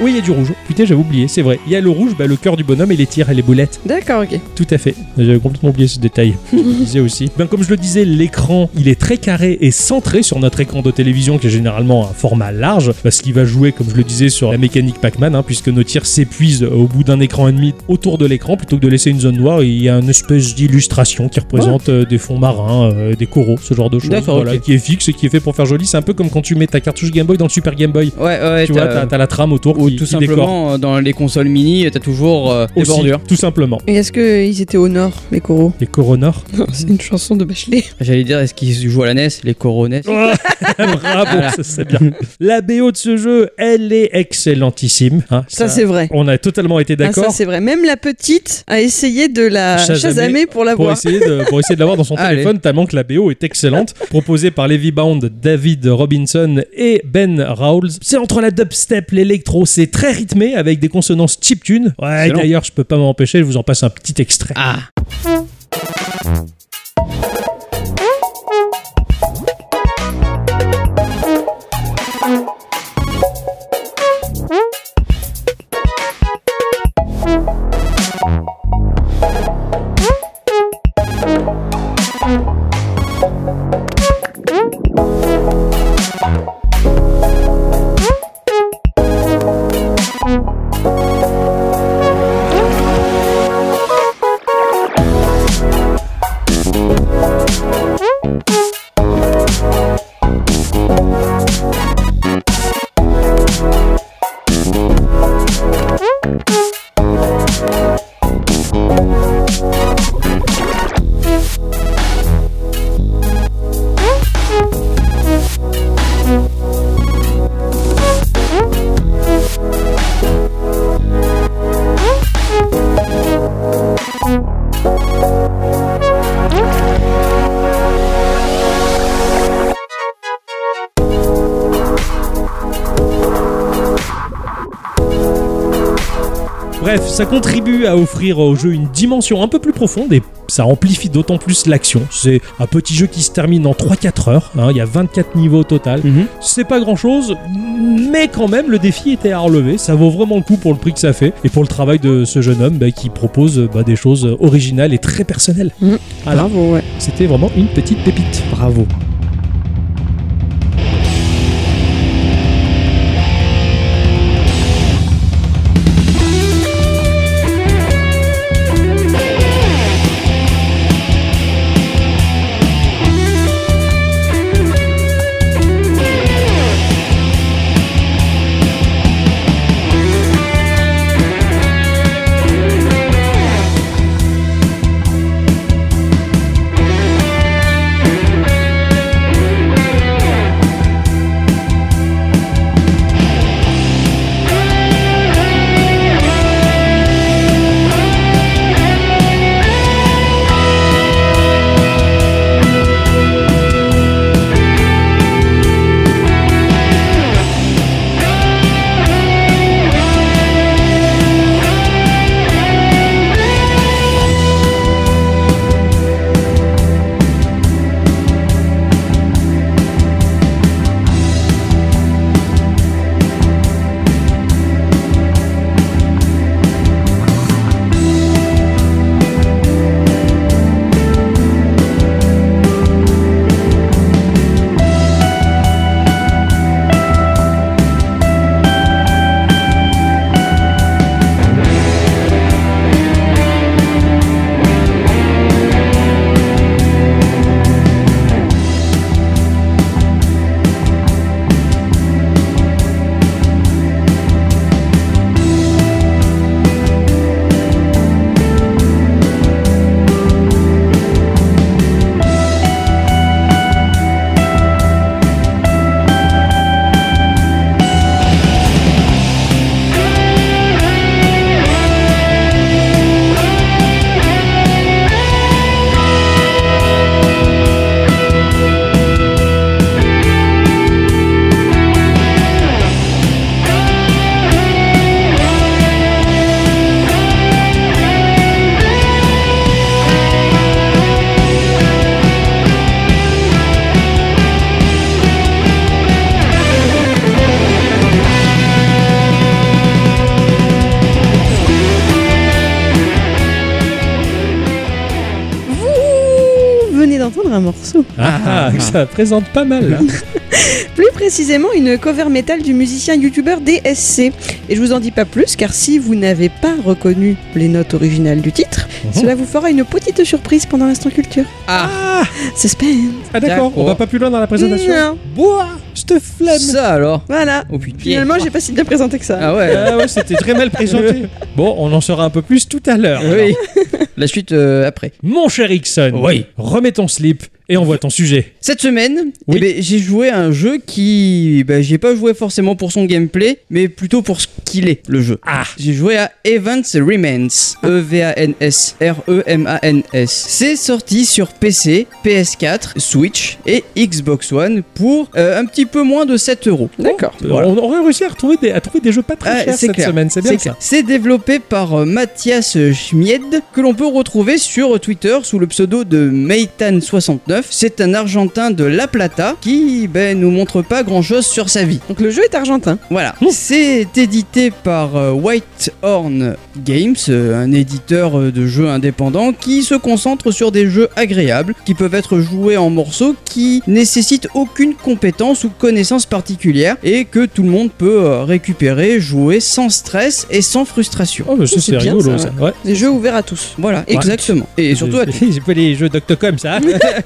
Oui, il y a du rouge. Putain, j'avais oublié, c'est vrai. Il y a le rouge, bah, le cœur du bonhomme et les tirs et les boulettes. D'accord, ok. Tout à fait. J'avais complètement oublié ce détail. (laughs) Je le disais aussi. Ben, comme je le disais, l'écran, il est très carré et centré sur notre écran de télévision qui est généralement un format large parce qu'il va jouer, comme je le disais, sur la mécanique Pac-Man, hein, puisque nos tirs s'épuisent au bout d'un écran et demi autour de l'écran plutôt que de laisser une zone noire. Il y a une espèce d'illustration qui représente euh, des fonds marins, euh, des coraux, ce genre de choses. D'accord, Voilà, qui est fixe et qui est fait pour faire joli. C'est un peu comme quand tu mets ta cartouche Game Boy dans le Super Game Boy. Ouais, ouais, tu vois, t'as la trame autour Ou qui, tout qui simplement euh, dans les consoles mini, t'as toujours euh, des Aussi, bordures. tout simplement. Et est-ce qu'ils étaient au nord, les coraux Les coronors. (laughs) Non, c'est une chanson de Bachelet. (laughs) J'allais dire, est-ce qu'ils jouent à la NES Les Coro NES (laughs) Bravo, ça c'est bien. La BO de ce jeu, elle est excellentissime. hein. Ça, c'est vrai. On a totalement été Ah, ça, d'accord c'est vrai. Même la petite a essayé de la chasamer pour la pour voir. essayer, de, pour essayer de l'avoir dans son Allez. téléphone, tellement que la BO est excellente. Proposée par Levi Bound, David Robinson et Ben Rawls. C'est entre la dubstep, l'électro, c'est très rythmé avec des consonances chiptune. Ouais, d'ailleurs, je peux pas m'empêcher, je vous en passe un petit extrait. Ah ça contribue à offrir au jeu une dimension un peu plus profonde et ça amplifie d'autant plus l'action. C'est un petit jeu qui se termine en 3-4 heures, hein, il y a 24 niveaux au total. Mhm. C'est pas grand chose, mais quand même, le défi était à relever. Ça vaut vraiment le coup pour le prix que ça fait et pour le travail de ce jeune homme bah, qui propose bah, des choses originales et très personnelles. Mhm. Voilà. Bravo, ouais. C'était vraiment une petite pépite. Bravo. Morceau. Ah, ça présente pas mal. là. (laughs) Plus précisément, une cover metal du musicien youtubeur DSC. Et je vous en dis pas plus, car si vous n'avez pas reconnu les notes originales du titre, Mhm. cela vous fera une petite surprise pendant l'instant culture. Ah, Suspense Ah d'accord, on va pas plus loin dans la présentation. Non. Bois, je te flemme. ça alors Voilà. Oh putain. Finalement, j'ai pas si bien présenté que ça. Ah ouais. Ah ouais, c'était très mal présenté. (laughs) Bon, on en saura un peu plus tout à l'heure. oui. La suite euh, après. Mon cher Ixon, Oui. remets ton slip et envoie ton sujet. Cette semaine, Oui. eh ben, j'ai joué à un jeu qui. Ben, j'ai pas joué forcément pour son gameplay, mais plutôt pour ce qu'il est, le jeu. Ah, J'ai joué à Evans Remains. E E-V-A-N-S. R-E-M-A-N-S. C'est sorti sur PC, PS4, Switch et Xbox One pour euh, un petit peu moins de 7 euros. D'accord. Voilà. on aurait réussi à, retrouver des, à trouver des jeux pas très Ah, chers c'est cette clair. semaine, c'est bien ça. C'est développé par euh, Mathias Schmied, que l'on peut retrouver sur Twitter sous le pseudo de Meitan69. C'est un Argentin de La Plata qui ben, nous montre pas grand chose sur sa vie. Donc le jeu est argentin. Voilà. C'est édité par euh, Whitehorn Games, euh, un éditeur euh, de jeux indépendant qui se concentre sur des jeux agréables qui peuvent être joués en morceaux qui nécessitent aucune compétence ou connaissance particulière et que tout le monde peut récupérer, jouer sans stress et sans frustration. Oh, bah, ça, C'est c'est bien, rigolo ça, ça. Ouais. Des jeux ouverts à tous. Voilà, exactement. Et surtout à (laughs) J'ai pas les jeux d'Octocom ça.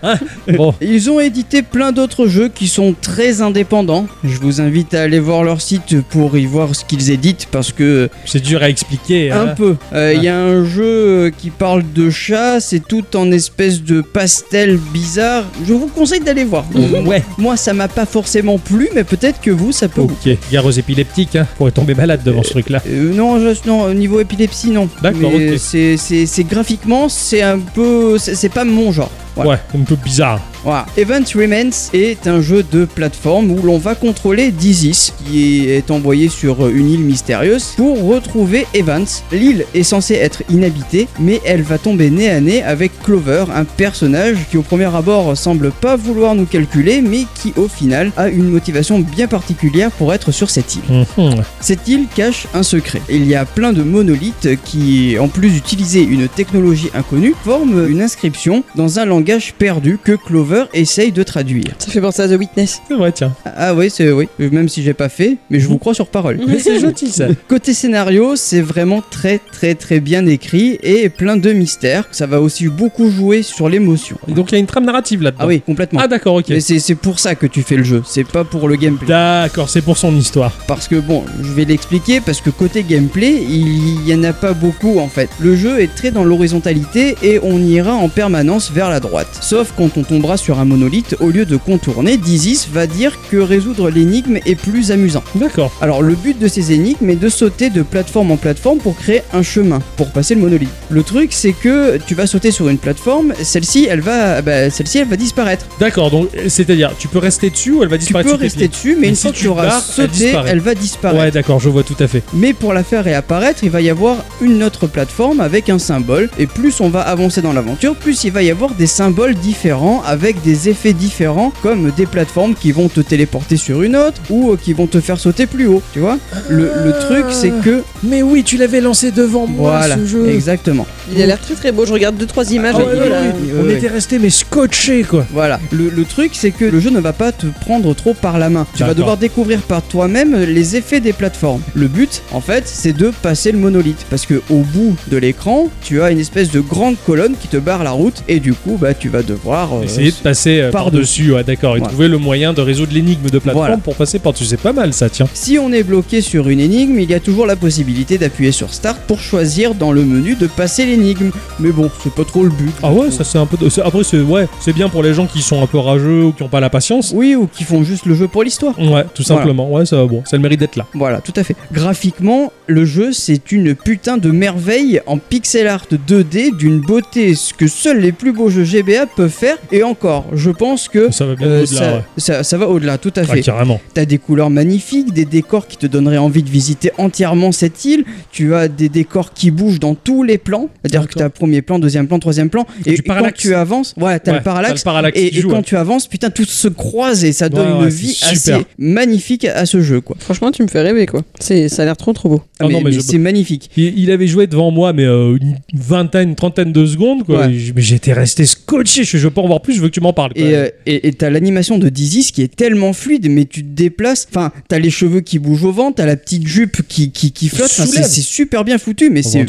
Hein (laughs) (laughs) bon, Ils ont édité plein d'autres jeux qui sont très indépendants. Je vous invite à aller voir leur site pour y voir ce qu'ils éditent parce que c'est dur à expliquer. un hein. peu. Euh, Il y a un jeu qui parle de chat, c'est tout en espèce de pastel bizarre. Je vous conseille d'aller voir. Ouais. Moi, ça m'a pas forcément plu, mais peut-être que vous, ça peut. Ok, gare aux épileptiques, hein. pourrait tomber malade devant ce truc-là. Euh, non, je- non, au niveau épilepsie, non. D'accord, ok. c'est- graphiquement, c'est un peu, c'est pas mon genre. Ouais, un peu bizarre. Voilà. Event Remains est un jeu de plateforme où l'on va contrôler Dizis, qui est envoyé sur une île mystérieuse pour retrouver Evans. L'île est censée être inhabitée, mais elle va tomber nez à nez avec Clover, un personnage qui au premier abord semble pas vouloir nous calculer, mais qui au final a une motivation bien particulière pour être sur cette île. Mhm. Cette île cache un secret. Il y a plein de monolithes qui, en plus d'utiliser une technologie inconnue, forment une inscription dans un langage perdu que Clover essaye de traduire. Ça fait penser à The Witness. C'est vrai, tiens. Ah oui, c'est oui. Même si j'ai pas fait, mais je vous crois sur parole. Mais c'est (laughs) gentil ça. Côté scénario, c'est vraiment très très très bien écrit et plein de mystères. Ça va aussi beaucoup jouer sur l'émotion. Et donc il y a une trame narrative là-dedans. Ah oui, complètement. Ah d'accord, ok. Mais c'est c'est pour ça que tu fais le jeu, c'est pas pour le gameplay. D'accord, c'est pour son histoire. Parce que bon, je vais l'expliquer parce que côté gameplay, il y en a pas beaucoup en fait. Le jeu est très dans l'horizontalité et on ira en permanence vers la droite. Sauf quand on tombera sur un monolithe, au lieu de contourner, Dizis va dire que résoudre l'énigme est plus amusant. D'accord. Alors le but de ces énigmes est de sauter de plateforme en plateforme pour créer un chemin pour passer le monolithe. Le truc c'est que tu vas sauter sur une plateforme, celle-ci elle va bah, celle-ci elle va disparaître. D'accord, donc c'est-à-dire tu peux rester dessus ou elle va Tu disparaître peux sous tes rester dessus mais Mais une si fois que tu tu auras barres, sauté, elle va disparaître. Ouais, d'accord, je vois tout à fait. Mais pour la faire réapparaître, il va y avoir une autre plateforme avec un symbole. Et plus on va avancer dans l'aventure, plus il va y avoir des symboles différents avec des effets différents, comme des plateformes qui vont te téléporter sur une autre ou euh, qui vont te faire sauter plus haut. Tu vois le, le truc, c'est que. Mais oui, tu l'avais lancé devant Voilà, exactement. Il a l'air très très beau. Je regarde deux trois images. Ah ouais, ouais, On était resté mais scotché quoi. Voilà. Le, le truc, c'est que le jeu ne va pas te prendre trop par la main. Tu vas devoir découvrir par toi-même les effets des plateformes. Le but, en fait, c'est de passer le monolithe. Parce que au bout de l'écran, tu as une espèce de grande colonne qui te barre la route. Et du coup, bah, tu vas devoir. euh, Essayer de passer euh, par-dessus. ouais, d'accord, et Voilà. trouver le moyen de résoudre l'énigme de plateforme Voilà. pour passer par-dessus. C'est pas mal ça, tiens. Si on est bloqué sur une énigme, il y a toujours la possibilité d'appuyer sur Start pour choisir dans le menu de passer l'énigme. Mais bon, c'est pas trop le but. Ah ouais, ça c'est un peu. Après, c'est ouais, c'est bien pour les gens qui sont un peu rageux ou qui ont pas la patience. Oui, ou qui font juste le jeu pour l'histoire. Ouais, tout simplement. Ouais, ça, bon, ça a le mérite d'être là. Voilà, tout à fait. Graphiquement, le jeu, c'est une putain de merveille en pixel art 2D d'une beauté ce que seuls les plus beaux jeux GBA peuvent faire. Et encore, je pense que Ça va bien euh, au-delà, ça, ouais. ça- ça va au-delà, tout à Ah, fait. carrément. T'as des couleurs magnifiques, des décors qui te donneraient envie de visiter entièrement cette île. Tu as des décors qui bougent dans tous les plans. C'est-à-dire que t'as premier plan, deuxième plan, troisième plan. Et, quand tu avances, ouais, t'as Ouais, le parallaxe. t'as le parallaxe Et, qui et joue, quand ouais. tu avances, putain, tout se croise et ça donne Ouais, une vie assez magnifique à ce jeu, quoi. Franchement, tu me fais rêver quoi. C'est, ça a l'air trop trop beau. Ah mais non, mais mais je- c'est magnifique. Il, il avait joué devant moi, mais euh, une vingtaine, une trentaine de secondes, quoi. Mais j'étais resté scotché. Je, je veux pas en voir plus, je veux que tu m'en parles. quoi. Et euh, et t'as l'animation de Dizzy qui est tellement fluide, mais tu te déplaces. Enfin, t'as les cheveux qui bougent au vent, t'as la petite jupe qui, qui, qui flotte. Enfin, c'est super bien foutu, mais c'est.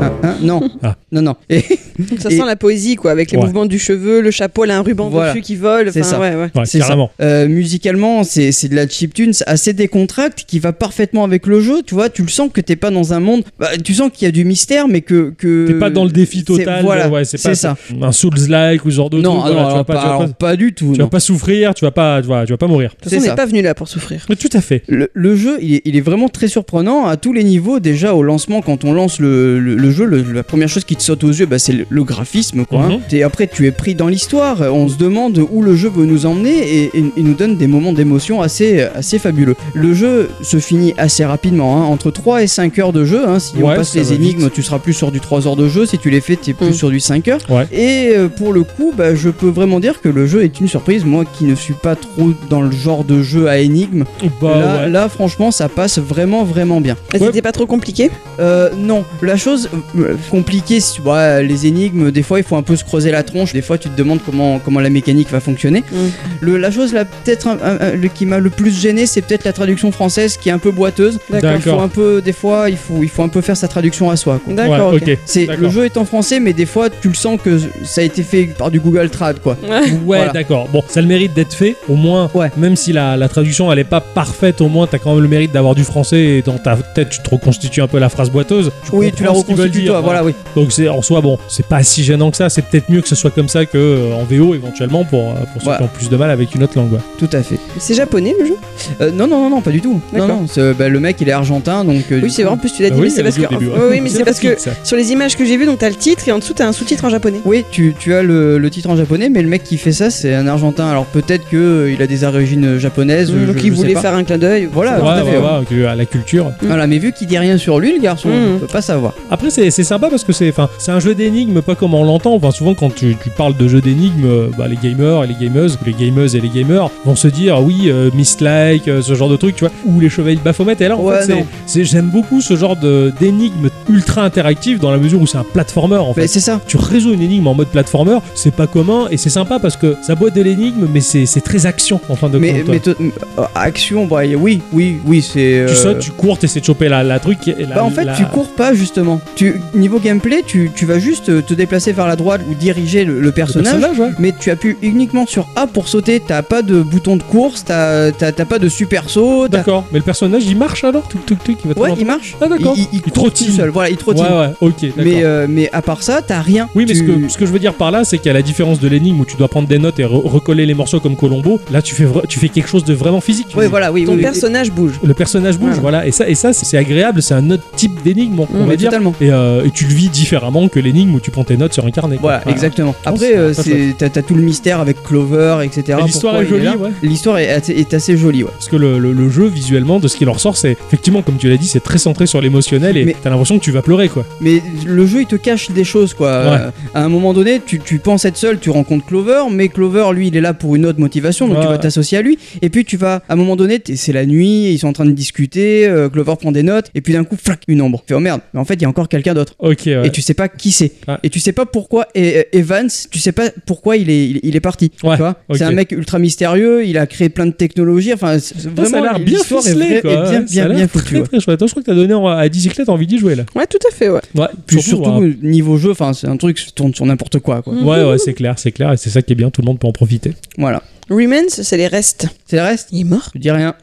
Hein, hein, non, Ah. non, non. Et, Donc (laughs) ça Et- sent la poésie quoi, avec les Ouais. mouvements du cheveu, le chapeau, là, un ruban Voilà. dessus qui vole. C'est ça. Ouais, ouais. Ouais, c'est carrément. ça. Euh, musicalement, c'est c'est de la chiptune assez décontracte qui va parfaitement avec le jeu. Tu vois, tu le sens que t'es pas dans un monde. bah, tu sens qu'il y a du mystère, mais que. que T'es pas dans le défi total. Voilà, ouais, c'est pas ça. un Souls-like ou ce genre de Non, truc. ah non, voilà, tu vas alors pas, pas, tu vas alors pas- pas du tout. tu non. vas pas souffrir, tu vas pas, tu vas, tu vas pas mourir. De toute façon, on n'est pas venu là pour souffrir. Mais tout à fait. Le, le jeu, il est, il est vraiment très surprenant à tous les niveaux. Déjà au lancement, quand on lance le, le- le jeu, le- la première chose qui te saute aux yeux, bah, c'est le, le graphisme. Quoi, hein. Mhm. Et après, tu es pris dans l'histoire. On se demande où le jeu veut nous emmener et, et nous donne des moments d'émotion assez, assez fabuleux. Le jeu se finit assez rapidement, hein, entre 3 et 5 heures de jeu. hein. Si on Ouais, passe ça les énigmes, vite. tu seras plus sur du 3 heures de jeu. Si tu les fais, tu es plus Mhm. sur du 5 heures. Ouais. Et euh, pour le coup, bah, je peux vraiment dire que le jeu est une surprise. Moi qui ne suis pas trop dans le genre de jeu à énigmes, Bah là, ouais. là, franchement, ça passe vraiment, vraiment bien. C'était pas trop compliqué? Euh, non, la chose euh, compliquée, c'est- ouais, les énigmes, des fois, il faut un peu se creuser la tronche. Des fois, tu te demandes comment, comment la mécanique va fonctionner. Mm. Le, la chose, là, peut-être, un- un- un- le, qui m'a le plus gêné, c'est peut-être la traduction française qui est un peu boiteuse. D'accord. Il faut un peu, des fois, il faut, il faut un peu faire sa traduction à soi. quoi. D'accord, Ouais. C'est D'accord. le jeu est en français, mais des fois, tu le sens que ça a été fait par du Google Trad, quoi. Ouais. Voilà. d'accord. Bon, ça a le mérite d'être fait, au moins. Ouais. Même si la, la traduction elle est pas parfaite, au moins t'as quand même le mérite d'avoir du français et dans ta tête tu te reconstitues un peu la phrase boiteuse. Oui, tu la ce qu'ils veulent reconstitues dire, toi, voilà, oui. Donc c'est en soi bon, c'est pas si gênant que ça. C'est peut-être mieux que ce soit comme ça que euh, en VO éventuellement pour, euh, pour ceux qui ont plus de mal avec une autre langue. ouais. Tout à fait. C'est japonais le jeu? Euh, non, non, non, non, pas du tout. Non, D'accord. non, c'est- bah, le mec il est argentin donc. euh, Oui, c'est coup- vrai, en plus tu l'as dit, Ah oui, mais c'est elle parce dit que. au début, Ouais, oui, mais c'est parce que rapide, ça. sur les images que j'ai vues, donc t'as le titre et en dessous t'as un sous-titre en japonais. Oui, tu, tu as le, le titre en japonais, mais le mec qui fait ça, c'est un argentin. Alors peut-être que euh, il a des origines japonaises. donc je- il je sais voulait pas. faire un clin d'œil. Voilà, tout à Ouais, fait, ouais, ouais. ouais, que- à la culture. Voilà, mais vu qu'il dit rien sur lui, le garçon, Mhm. on peut pas savoir. Après, c'est c'est sympa parce que c'est un jeu d'énigmes, pas comme on l'entend. Enfin, souvent, quand tu, tu parles de jeux d'énigmes, euh, bah, les gamers et les gameuses, les gameuses et les gamers vont se dire oui, euh, Mist-like, euh, ce genre de truc, tu vois, ou les chevaliers de Baphomet. Et là, en Ouais, fait, c'est- non. c'est- j'aime beaucoup ce genre d'énigmes ultra interactives dans la mesure où c'est un platformer en Mais fait. c'est ça. Tu résous une énigme en mode platformer, c'est pas commun et c'est sympa parce que ça boîte de l'énigme, mais c'est très action en fin de Mais, compte. mais euh, action, bah, oui, oui, oui, c'est. Tu sautes, tu cours, t'essaies de choper la, la truc. La, Bah en fait la- tu cours pas justement. Tu niveau gameplay tu, tu vas juste euh, te déplacer vers la droite ou diriger le, le le personnage. personnage, ouais. Mais tu appuies uniquement sur A pour sauter, t'as pas de bouton de course, t'as pas de super saut. D'accord. Mais le personnage, il marche alors? Il va te Ouais, il marche. Ah, d'accord. Il, il, il Il court trottine. tout seul. Voilà, il trottine. Ouais, ouais, ok. mais, euh, mais à part ça, t'as rien. Oui, mais Tu- ce, que, ce que je veux dire par là, c'est qu'à la différence de l'énigme où tu dois prendre des notes et re- recoller les morceaux comme Colombo, là tu fais, tu fais quelque chose de vraiment physique. dis. voilà, oui. Ton oui, oui. personnage bouge. Le personnage bouge, Voilà. voilà. Et ça, et ça c'est agréable, c'est un autre type d'énigme, on, on Ouais, va dire. totalement. Et, euh, et tu le vis différemment que l'énigme où tu prends tes notes sur un carnet. Voilà, exactement. Après, euh, t'as t'as tout le mystère avec Clover, etc. Et l'histoire est jolie, ouais. L'histoire est, assez- est assez jolie, ouais. Parce que le, le- le jeu, visuellement, de ce qu'il en ressort, c'est effectivement, comme tu l'as dit, c'est très centré sur l'émotionnel et t'as l'impression que tu vas pleurer, quoi. Mais le jeu, il te cache des choses, quoi. Euh, à un moment donné, tu, tu penses être seul, tu rencontres Clover, mais Clover, lui, il est là pour une autre motivation, donc tu vas t'associer à lui. Et puis tu vas, à un moment donné, c'est la nuit, ils sont en train de discuter, euh, Clover prend des notes, et puis d'un coup, flac, une ombre. Tu fais, oh merde, mais en fait, il y a encore quelqu'un d'autre. Ok, ouais. Et tu sais pas qui c'est. Ouais. Et tu sais pas pourquoi et, et Evans, tu sais pas pourquoi il est, il, il est parti. Ouais, Tu vois ok. C'est un mec ultra mystérieux, il a créé plein de technologies, enfin, vraiment, ça a l'air bien est ficelé, quoi. est bien, bien, bien foutu. Très, ouais. très chouette. Je crois que t'as donné à Dicyclette envie d'y jouer, là. Ouais, tout à fait, ouais. Ouais, Puis surtout, ouais. euh, niveau jeu, enfin, c'est un truc qui tourne sur n'importe quoi, quoi. Ouais, ouais, c'est clair, c'est clair, et c'est ça qui est bien, tout le monde peut en profiter. Voilà. Remains, c'est les restes. C'est le reste? Il est mort Je dis rien.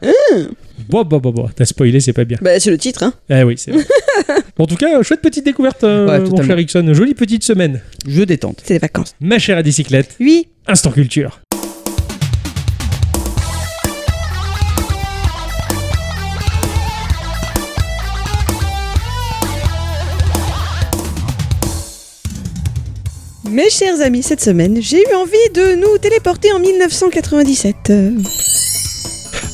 Bon, bon, bon, bon, t'as spoilé, c'est pas bien. Bah, c'est le titre, hein. Eh oui, c'est vrai. Bon, en tout cas, chouette petite découverte, euh, Ouais, mon cher Ixon. Jolie petite semaine. Jeu détente. C'est les vacances. Ma chère à bicyclette, Oui. instant culture. Mes chers amis, cette semaine, j'ai eu envie de nous téléporter en 1997.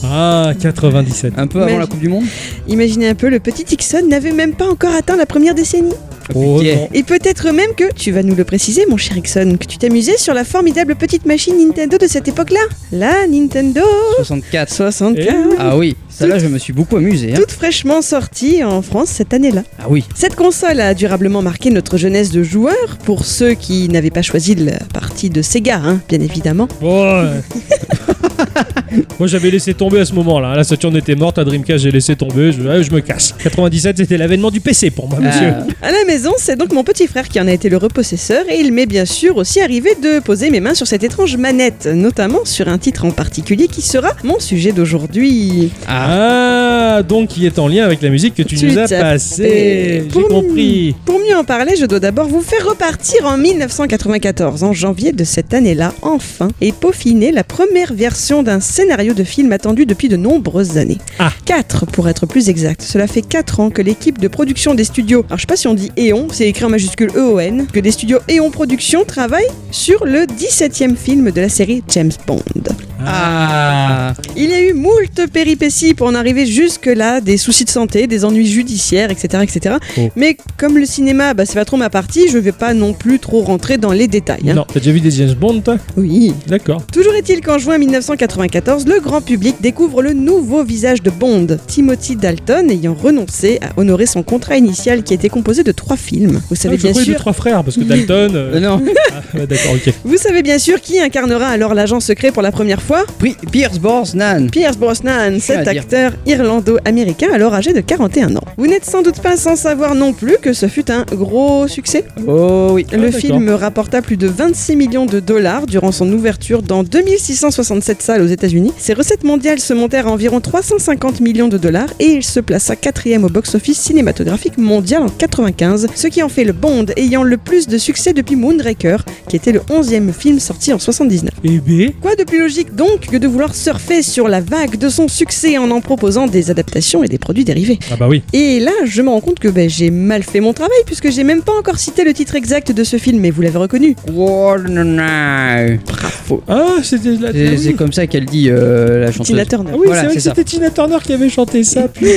Ah, 97. Un peu avant la Coupe du Monde imaginez un peu, le petit Ixon n'avait même pas encore atteint la première décennie. Oh, non. Et peut-être même que, tu vas nous le préciser mon cher Ixon, que tu t'amusais sur la formidable petite machine Nintendo de cette époque-là. La Nintendo 64. 64. Eh Ah oui, celle-là, je me suis beaucoup amusé. hein. Toute fraîchement sortie en France cette année-là. Ah oui. Cette console a durablement marqué notre jeunesse de joueurs, pour ceux qui n'avaient pas choisi la partie de Sega, hein, bien évidemment. Ouais. (laughs) (laughs) Moi j'avais laissé tomber à ce moment-là. La Saturn était morte, la Dreamcast j'ai laissé tomber, je, je me casse. 97 c'était l'avènement du PC pour moi, monsieur. Ah, À la maison, c'est donc mon petit frère qui en a été le repossesseur et il m'est bien sûr aussi arrivé de poser mes mains sur cette étrange manette, notamment sur un titre en particulier qui sera mon sujet d'aujourd'hui. Ah, donc il est en lien avec la musique que tu nous as passée. J'ai Pour- compris. Pour mieux en parler, je dois d'abord vous faire repartir en 1994, en janvier de cette année-là, enfin, et peaufiner la première version d'un scénario de film attendu depuis de nombreuses années. Ah. 4 pour être plus exact. Cela fait 4 ans que l'équipe de production des studios, alors je sais pas si on dit Eon, c'est écrit en majuscule E-O-N, que des studios Eon Productions travaillent sur le 17e film de la série James Bond. Ah. Il y a eu moult péripéties pour en arriver jusque-là, des soucis de santé, des ennuis judiciaires, etc. etc. Oh. Mais comme le cinéma, bah, c'est pas trop ma partie, je vais pas non plus trop rentrer dans les détails. hein. Non, t'as déjà vu des James Bond toi? Oui. D'accord. Toujours est-il qu'en juin 1994, le grand public découvre le nouveau visage de Bond, Timothy Dalton ayant renoncé à honorer son contrat initial qui était composé de trois films. Vous savez Ah, je bien croyais de sûr, trois frères parce que Dalton. euh, (laughs) non. (laughs) ah, ouais, D'accord, ok. vous savez bien sûr qui incarnera alors l'agent secret pour la première fois? Pri- Pierce Brosnan. Pierce Brosnan, cet à dire. Irlando-américain alors âgé de 41 ans. Vous n'êtes sans doute pas sans savoir non plus que ce fut un gros succès. Oh oui. Le d'accord. film rapporta plus de 26 millions de dollars durant son ouverture dans 2667 salles aux États-Unis. Ses recettes mondiales se montèrent à environ 350 millions de dollars et il se plaça quatrième au box-office cinématographique mondial en 95, ce qui en fait le Bond ayant le plus de succès depuis Moonraker, qui était le 11e film sorti en 79. Eh ben, Quoi de plus logique donc que de vouloir surfer sur la vague de son succès en en proposant des adaptations et des produits dérivés ah bah oui. et là, je me rends compte que ben, j'ai mal fait mon travail puisque j'ai même pas encore cité le titre exact de ce film, mais vous l'avez reconnu. Bravo. Bravo. Ah, c'était la. C'est ah c'est comme ça qu'elle dit euh, la chanteuse. Tina Turner. Ah oui, Voilà, c'est vrai que ça. c'était Tina Turner qui avait chanté ça, (laughs) putain.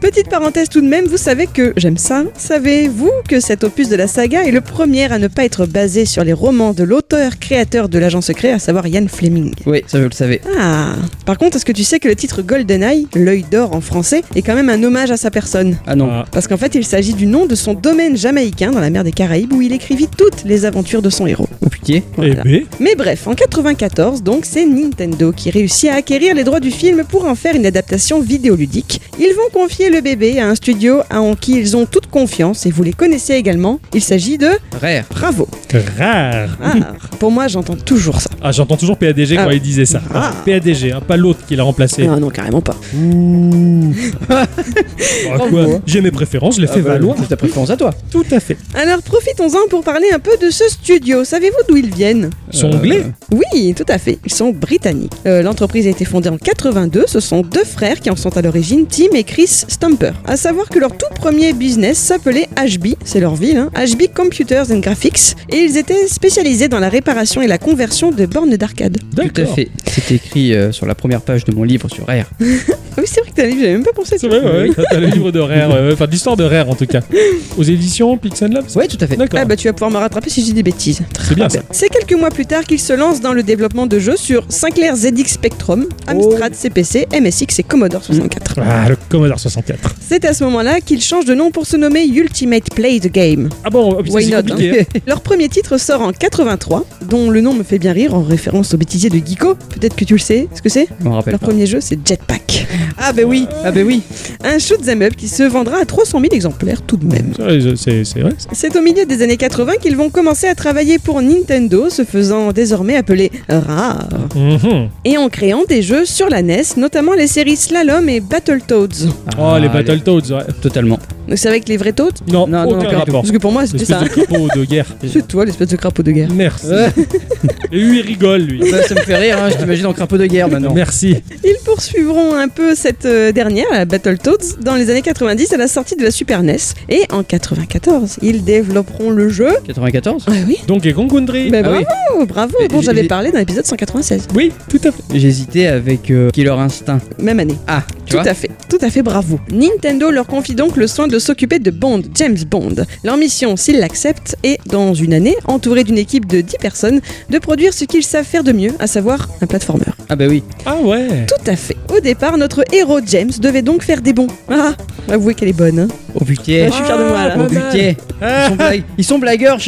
Petite parenthèse tout de même, vous savez que j'aime ça. Savez-vous que cet opus de la saga est le premier à ne pas être basé sur les romans de l'auteur-créateur de l'agent secret, à savoir Ian Fleming? Oui, ça je le savais. Ah Par contre, est-ce que tu sais que le titre GoldenEye, l'œil d'or en français, est quand même un hommage à sa personne Ah non. Ah, Parce qu'en fait, il s'agit du nom de son domaine jamaïcain dans la mer des Caraïbes où il écrivit toutes les aventures de son héros. Oh putain. Voilà. Eh ben, Mais bref, en 94, donc, c'est Nintendo qui réussit à acquérir les droits du film pour en faire une adaptation vidéoludique. Ils vont confier le bébé à un studio en qui ils ont toute confiance et vous les connaissez également. Il s'agit de Rare. Bravo. rare. Ah, pour moi, j'entends toujours ça. Ah, j'entends toujours PADG quand Ah. il disait ça. Ah. PADG, hein, pas l'autre qui l'a remplacé. Ah non, carrément pas. Ouh. Ah, quoi J'ai mes préférences, je les fais Ah bah, valoir. C'est ta préférence à toi. Tout à fait. Alors profitons-en pour parler un peu de ce studio. Savez-vous d'où ils viennent? Ils sont Euh, anglais Oui, tout à fait. Ils sont britanniques. Euh, L'entreprise a été fondée en 82. Ce sont deux frères qui en sont à l'origine, Tim et Chris Stumper. À savoir que leur tout premier business s'appelait HB, c'est leur ville, hein, HB Computers and Graphics, et ils étaient spécialisés dans la réparation et la conversion de bornes d'arcade. Tout à fait. C'est écrit euh, sur la première page de mon livre sur Rare. (laughs) Ah oui, c'est vrai que t'as un livre, j'avais même pas pensé. C'est vrai, ouais, ouais. T'as le livre de Rare, ouais. enfin de l'histoire de Rare en tout cas. (laughs) Aux éditions Pixel Lab Ouais, tout à fait. D'accord. Ah bah tu vas pouvoir me rattraper si je dis des bêtises. C'est bien ça. C'est quelques mois plus tard qu'ils se lancent dans le développement de jeux sur Sinclair ZX Spectrum, Amstrad CPC, MSX et Commodore 64. Ah, le Commodore 64. C'est à ce moment-là qu'ils changent de nom pour se nommer Ultimate Play the Game. Ah bon, oh, putain, Why c'est not, compliqué. hein. (laughs) Leur premier titre sort en 83, dont le nom me fait bien rire en référence au bêtisier de Geeko. Peut-être que tu le sais, ce que c'est Je m'en rappelle Leur pas. premier jeu, c'est Jetpack. Ah bah oui. Ah bah oui. Un shoot 'em up qui se vendra à 300 000 exemplaires tout de même. C'est vrai, C'est c'est vrai. ça. C'est au milieu des années 80 qu'ils vont commencer à travailler pour Nintendo, se faisant désormais appeler Rare, Mhm. et en créant des jeux sur la NES, notamment les séries Slalom et Battletoads. Oh, les Ah, Battletoads, ouais. Totalement. Donc c'est avec les vrais Toads Non, Non, non, aucun d'accord. rapport. Parce que pour moi, c'était Espèce ça. de crapaud de guerre. (laughs) C'est toi, l'espèce de crapaud de guerre. Merci. (laughs) Et lui, il rigole, lui. bah, ça me fait rire, hein, je t'imagine en crapaud de guerre maintenant. Merci. Ils poursuivront un peu cette dernière, la Battletoads, dans les années 90 à la sortie de la Super NES. Et en 94, ils développeront le jeu. 94 Ah oui Donc, Kong Country. Bah, Ah oui. bravo, bravo, dont j'ai- j'avais j'ai- parlé dans l'épisode 196. Oui, tout à fait. J'hésitais avec euh, Killer Instinct. Même année. Ah, tu Tout vois à fait, tout à fait bravo. Nintendo leur confie donc le soin de s'occuper de Bond, James Bond. Leur mission, s'ils l'acceptent, est, dans une année, entourée d'une équipe de 10 personnes, de produire ce qu'ils savent faire de mieux, à savoir un platformer. Ah bah oui. Ah ouais. Tout à fait. Au départ, notre héros James devait donc faire des bons. Ah, avouez qu'elle est bonne. hein. Oh putain. Ouais, je suis fier de moi, là. Oh putain. Ils Ah, sont, blague- Ils sont blagueurs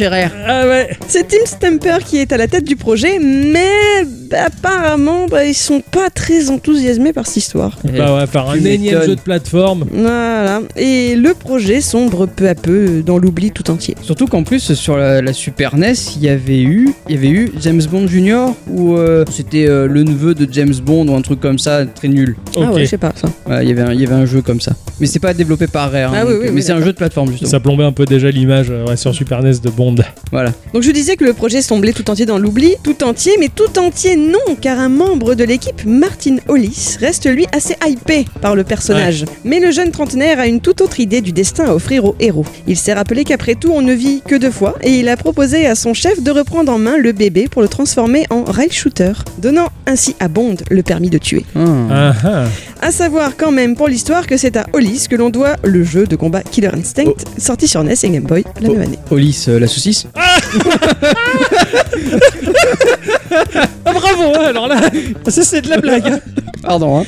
ah ouais. C'est Tim Stamper qui est à la tête du projet, mais bah, apparemment, bah, ils sont pas très enthousiasmés par cette histoire. Bah ouais, faire un énième jeu de plateforme. Voilà. Et le projet sombre peu à peu dans l'oubli tout entier. Surtout qu'en plus sur la, la Super NES, il y avait eu, il y avait eu James Bond Junior ou euh, c'était euh, le neveu de James Bond ou un truc comme ça, très nul. Ah ouais, je sais pas ça. Ouais, il y avait un, il y avait un jeu comme ça. Mais c'est pas développé par Rare. hein, Ah oui, donc, oui, mais oui, c'est un jeu de plateforme justement. Ça plombait un peu déjà l'image euh, ouais, sur Super NES de Bond. Voilà. Donc je disais que le projet semblait tout entier dans l'oubli, tout entier, mais tout entier non, car un membre de l'équipe, Martin Hollis, reste lui assez hypé par le personnage. Mais le jeune trentenaire a une toute autre idée du destin à offrir au héros. Il s'est rappelé qu'après tout, on ne vit que deux fois, et il a proposé à son chef de reprendre en main le bébé pour le transformer en rail shooter, donnant ainsi à Bond le permis de tuer. Ah. Ah ah. À savoir quand même pour l'histoire que c'est à Hollis que l'on doit le jeu de combat Killer Instinct, sorti sur NES et Game Boy la Oh. même année. Hollis, euh, la saucisse. Ah bravo hein, Alors là, ça c'est de la blague. hein. Pardon. Hein.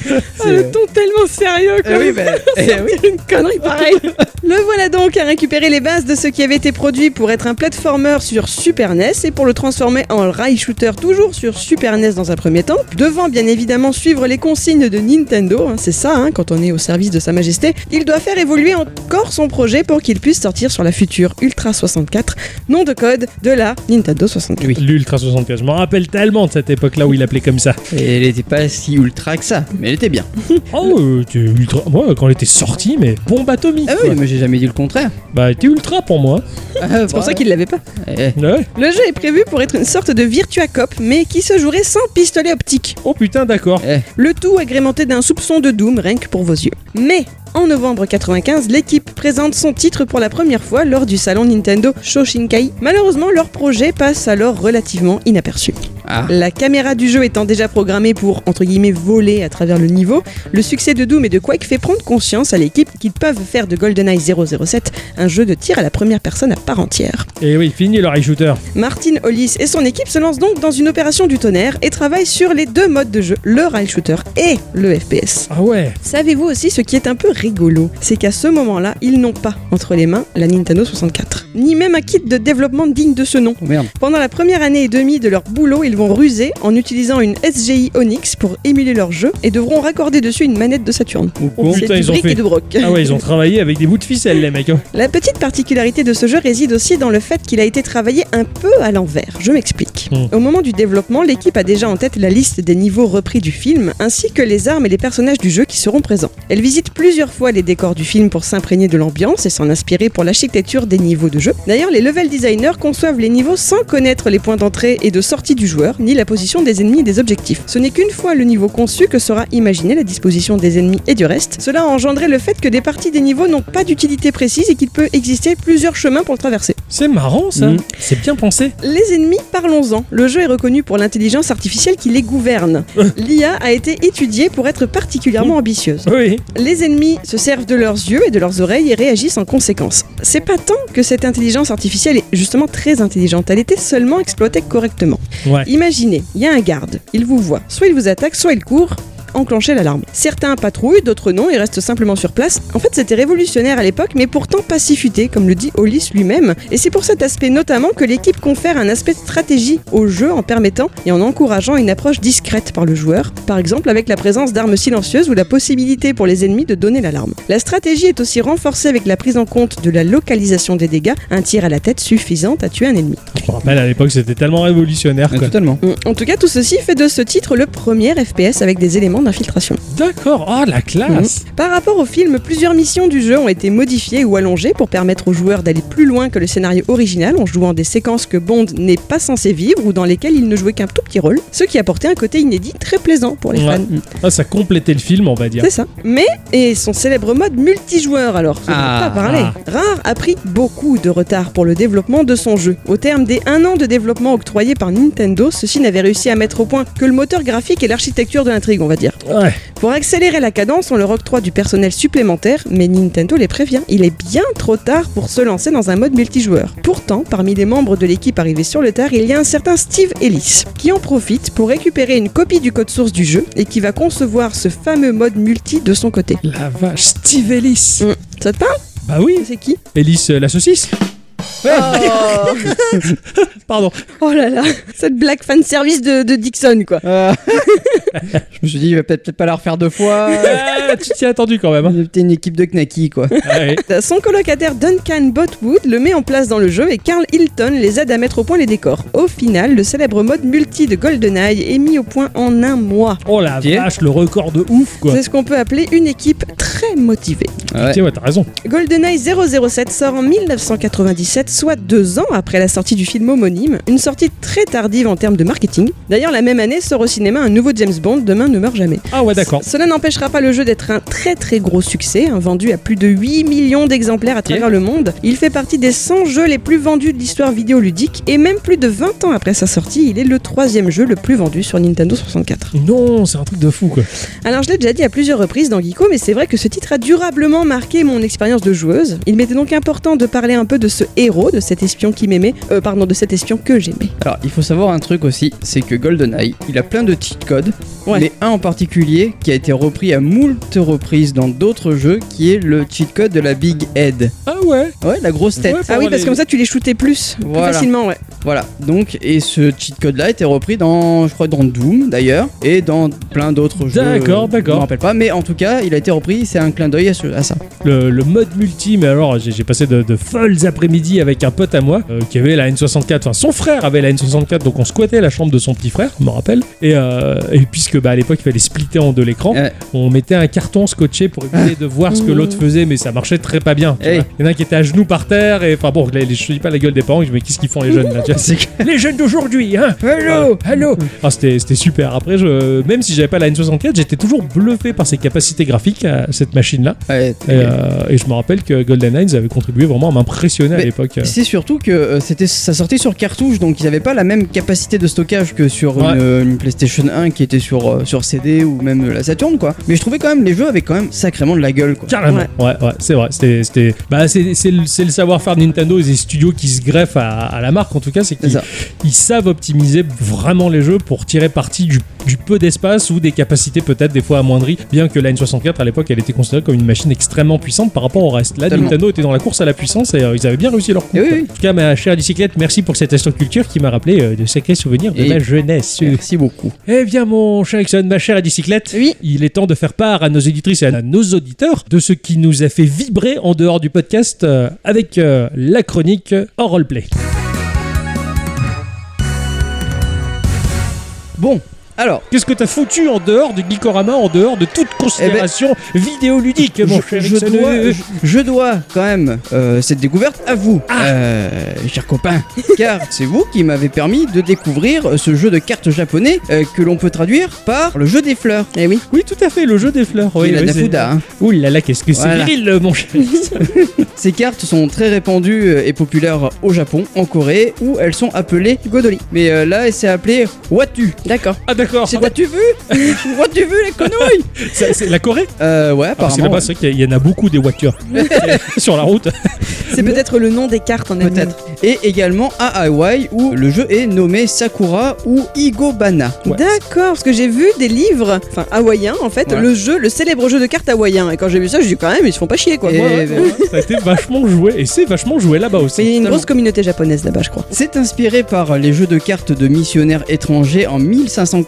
Ah, le ton tellement sérieux Eh oui, bah, (laughs) eh oui. une connerie pareille. Le voilà donc à récupéré les bases de ce qui avait été produit pour être un platformer sur Super NES et pour le transformer en rail shooter toujours sur Super NES dans un premier temps, devant bien évidemment suivre les consignes de Nintendo, hein, c'est ça hein, quand on est au service de Sa Majesté, il doit faire évoluer encore son projet pour qu'il puisse sortir sur la future Ultra 64, nom de code de la Nintendo 64. Oui. L'Ultra 64, je me rappelle tellement de cette époque-là où il appelait comme ça. Et elle était pas si ultra que ça, mais elle était bien. (laughs) Oh, euh, t'es ultra. Moi, quand elle était sortie, mais bombe atomique. Ah oui, quoi. mais j'ai jamais dit le contraire. Bah, t'es ultra pour moi. (laughs) C'est pour ça qu'il l'avait pas. Eh, Ouais. Le jeu est prévu pour être une sorte de Virtua Cop, mais qui se jouerait sans pistolet optique. Oh putain, d'accord. eh. Le tout agrémenté d'un soupçon de Doom, rien que pour vos yeux. Mais en novembre 95, l'équipe présente son titre pour la première fois lors du salon Nintendo Shoshinkai. Malheureusement, leur projet passe alors relativement inaperçu. Ah. La caméra du jeu étant déjà programmée pour, entre guillemets, voler à travers le niveau, le succès de Doom et de Quake fait prendre conscience à l'équipe qu'ils peuvent faire de GoldenEye 007 un jeu de tir à la première personne à part entière. Et oui, fini le rail shooter. Martin Hollis et son équipe se lancent donc dans une opération du tonnerre et travaillent sur les deux modes de jeu, le rail shooter et le FPS. Ah ouais. Savez-vous aussi ce qui est un peu rigolo C'est qu'à ce moment-là, ils n'ont pas entre les mains la Nintendo 64, ni même un kit de développement digne de ce nom. Oh merde. Pendant la première année et demie de leur boulot, ils vont ruser en utilisant une SGI Onyx pour émuler leur jeu et devront raccorder dessus une manette de Saturn. Ou Oh, putain, ils ont fait- et de broc. Ah ouais, ils ont (laughs) travaillé avec des bouts de ficelle, les mecs. hein. La petite particularité de ce jeu réside aussi dans le fait qu'il a été travaillé un peu à l'envers. Je m'explique. Hmm. Au moment du développement, l'équipe a déjà en tête la liste des niveaux repris du film, ainsi que les armes et les personnages du jeu qui seront présents. Elle visite plusieurs fois les décors du film pour s'imprégner de l'ambiance et s'en inspirer pour l'architecture des niveaux de jeu. D'ailleurs, les level designers conçoivent les niveaux sans connaître les points d'entrée et de sortie du joueur, ni la position des ennemis et des objectifs. Ce n'est qu'une fois le niveau conçu que sera imaginé la disposition des ennemis et du reste. Cela a engendré le fait que des parties des niveaux n'ont pas d'utilité précise et qu'il peut exister plusieurs chemins pour le traverser. C'est marrant ça. Mm. C'est bien pensé. Les ennemis, parlons-en. Le jeu est reconnu pour l'intelligence artificielle qui les gouverne. (laughs) L'IA a été étudiée pour être particulièrement ambitieuse. Oui. Les ennemis se servent de leurs yeux et de leurs oreilles et réagissent en conséquence. C'est pas tant que cette intelligence artificielle est justement très intelligente, elle était seulement exploitée correctement. Ouais. Imaginez, il y a un garde, il vous voit, soit il vous attaque, soit il court. Enclencher l'alarme. Certains patrouillent, d'autres non, ils restent simplement sur place. En fait, c'était révolutionnaire à l'époque, mais pourtant pas si futé, comme le dit Hollis lui-même. Et c'est pour cet aspect notamment que l'équipe confère un aspect de stratégie au jeu en permettant et en encourageant une approche discrète par le joueur, par exemple avec la présence d'armes silencieuses ou la possibilité pour les ennemis de donner l'alarme. La stratégie est aussi renforcée avec la prise en compte de la localisation des dégâts, un tir à la tête suffisant à tuer un ennemi. Je me rappelle à l'époque, c'était tellement révolutionnaire quoi. totalement. En tout cas, tout ceci fait de ce titre le premier FPS avec des éléments d'infiltration. D'accord. Oh la classe. Par rapport au film, plusieurs missions du jeu ont été modifiées ou allongées pour permettre aux joueurs d'aller plus loin que le scénario original en jouant des séquences que Bond n'est pas censé vivre ou dans lesquelles il ne jouait qu'un tout petit rôle, ce qui apportait un côté inédit très plaisant pour les Ouais. fans. Ah, ça complétait le film, on va dire. C'est ça. Mais, et son célèbre mode multijoueur alors, on Ah. pas parler. Rare a pris beaucoup de retard pour le développement de son jeu. Au terme des un an de développement octroyé par Nintendo, ceux-ci n'avaient réussi à mettre au point que le moteur graphique et l'architecture de l'intrigue, on va dire. Ouais. Pour accélérer la cadence, on leur octroie du personnel supplémentaire, mais Nintendo les prévient, il est bien trop tard pour se lancer dans un mode multijoueur. Pourtant, parmi les membres de l'équipe arrivés sur le tard, il y a un certain Steve Ellis, qui en profite pour récupérer une copie du code source du jeu et qui va concevoir ce fameux mode multi de son côté. La vache. Steve Ellis. Hum, Ça te parle? Bah oui. C'est qui? Ellis euh, la saucisse. (laughs) Pardon. Oh là là, cette blague fan service de, de Dixon quoi. Euh, (laughs) je me suis dit, il va peut-être pas la refaire deux fois. (laughs) Ah, tu t'y as attendu quand même. hein. C'était une équipe de knacky, quoi. Ouais. Son colocataire Duncan Botwood le met en place dans le jeu et Carl Hilton les aide à mettre au point les décors. Au final, le célèbre mode multi de GoldenEye est mis au point en un mois. Oh la vache, le record de ouf quoi. C'est ce qu'on peut appeler une équipe très motivée. Ouais. Tiens, ouais, t'as raison. GoldenEye 007 sort en 1997, soit deux ans après la sortie du film homonyme, une sortie très tardive en termes de marketing. D'ailleurs, la même année sort au cinéma un nouveau James Bond, Demain ne meurt jamais. Ah ouais, d'accord. Cela n'empêchera pas le jeu d'être un très très gros succès, hein, vendu à plus de 8 millions d'exemplaires à travers le monde. Il fait partie des 100 jeux les plus vendus de l'histoire vidéoludique et même plus de 20 ans après sa sortie, il est le troisième jeu le plus vendu sur Nintendo 64. Non, c'est un truc de fou quoi. Alors je l'ai déjà dit à plusieurs reprises dans Geeko, mais c'est vrai que ce titre a durablement marqué mon expérience de joueuse. Il m'était donc important de parler un peu de ce héros, de cet espion qui m'aimait, euh, pardon, de cet espion que j'aimais. Alors, il faut savoir un truc aussi, c'est que GoldenEye, il a plein de cheat codes, Ouais. mais un en particulier qui a été repris à moult reprises dans d'autres jeux, qui est le cheat code de la Big Head. Ah ouais Ouais, la grosse tête. Ouais, Ah oui, parce les- que comme ça tu les shootais plus, facilement, ouais. Voilà, donc, et ce cheat code là a été repris dans, je crois, dans Doom d'ailleurs, et dans plein d'autres jeux. D'accord, d'accord. Je me rappelle pas, mais en tout cas, il a été repris, c'est un clin d'œil à, ce- à ça. le, le mode multi, mais alors j'ai passé de, de folles après-midi avec un pote à moi euh, qui avait la N64, enfin son frère avait la N64, donc on squattait la chambre de son petit frère, je me rappelle, et, euh, et puisque bah, à l'époque il fallait splitter en deux l'écran, Ouais. on mettait un carton scotché pour éviter de voir ce que l'autre (laughs) faisait, mais ça marchait très pas bien. Il y en a un qui était à genoux par terre, et enfin bon, je te dis pas la gueule des parents, je dis mais qu'est-ce qu'ils font les jeunes là tu vois, c'est que- Les jeunes d'aujourd'hui, hein Hello Hello Ah, C'était c'était super. Après, je, même si j'avais pas la N64, j'étais toujours bluffé par ses capacités graphiques à cette machine-là. Ouais, Et, euh, et je me rappelle que Golden Eyes avait contribué vraiment à m'impressionner à l'époque. C'est surtout que euh, c'était ça sortait sur cartouche, donc ils n'avaient pas la même capacité de stockage que sur Ouais. une, une PlayStation 1 qui était sur, euh, sur CD ou même la Saturn, quoi. Mais je trouvais quand même les jeux avaient quand même sacrément de la gueule, quoi. Carrément, ouais, ouais, c'est vrai. C'était, c'était, bah, c'est, c'est le, c'est le savoir-faire de Nintendo et des studios qui se greffent à, à la marque en tout cas, c'est C'est qu'ils ils savent optimiser vraiment les jeux pour tirer parti du, du peu d'espace ou des capacités peut-être des fois amoindries. Bien que la N64 à l'époque, elle était considérée comme une machine extrêmement puissante par rapport au reste. Là, Totalement. Nintendo était dans la course à la puissance et euh, ils avaient bien réussi leur coup. Oui, quoi. oui. En tout cas, ma chère bicyclette, merci pour cette instant culture qui m'a rappelé euh, de sacrés souvenirs de Et- ma jeunesse. Merci beaucoup. Eh bien, mon cher Ixon, ma chère bicyclette, Oui. il est temps de faire part à nos éditrices et à nos auditeurs de ce qui nous a fait vibrer en dehors du podcast euh, avec la chronique en roleplay. Bon, alors, Qu'est-ce que t'as foutu en dehors du Geekorama, en dehors de toute considération vidéoludique, mon Eh ben, je, cher je dois, je, je dois quand même euh, cette découverte à vous, Ah. euh, chers copains, (laughs) car c'est vous qui m'avez permis de découvrir ce jeu de cartes japonais euh, que l'on peut traduire par le jeu des fleurs. Eh oui. Oui, tout à fait, le jeu des fleurs. Oui, la oui, hein. Ouh là là, qu'est-ce que c'est Voilà. viril, mon cher. (laughs) Ces cartes sont très répandues et populaires au Japon, en Corée, où elles sont appelées Godoli. Mais là, c'est appelé Watu. D'accord. Ah d'accord, C'est Watu vu Watu vu les Ça, c'est la Corée Euh, ouais, Alors, c'est apparemment. là-bas, c'est vrai qu'il y en a beaucoup des voitures (laughs) sur la route. C'est peut-être le nom des cartes en elle-même. Peut-être. Et également à Hawaï, où le jeu est nommé Sakura ou Igobana. Ouais. D'accord, parce que j'ai vu des livres, enfin hawaïens en fait, Ouais. le jeu, le célèbre jeu de cartes hawaïen. Et quand j'ai vu ça, je dis quand même, ils se font pas chier quoi. Et- Ouais, ouais. Ça a été vachement joué et c'est vachement joué là-bas Mais aussi. il y a une grosse communauté japonaise là-bas, je crois. C'est inspiré par les jeux de cartes de missionnaires étrangers en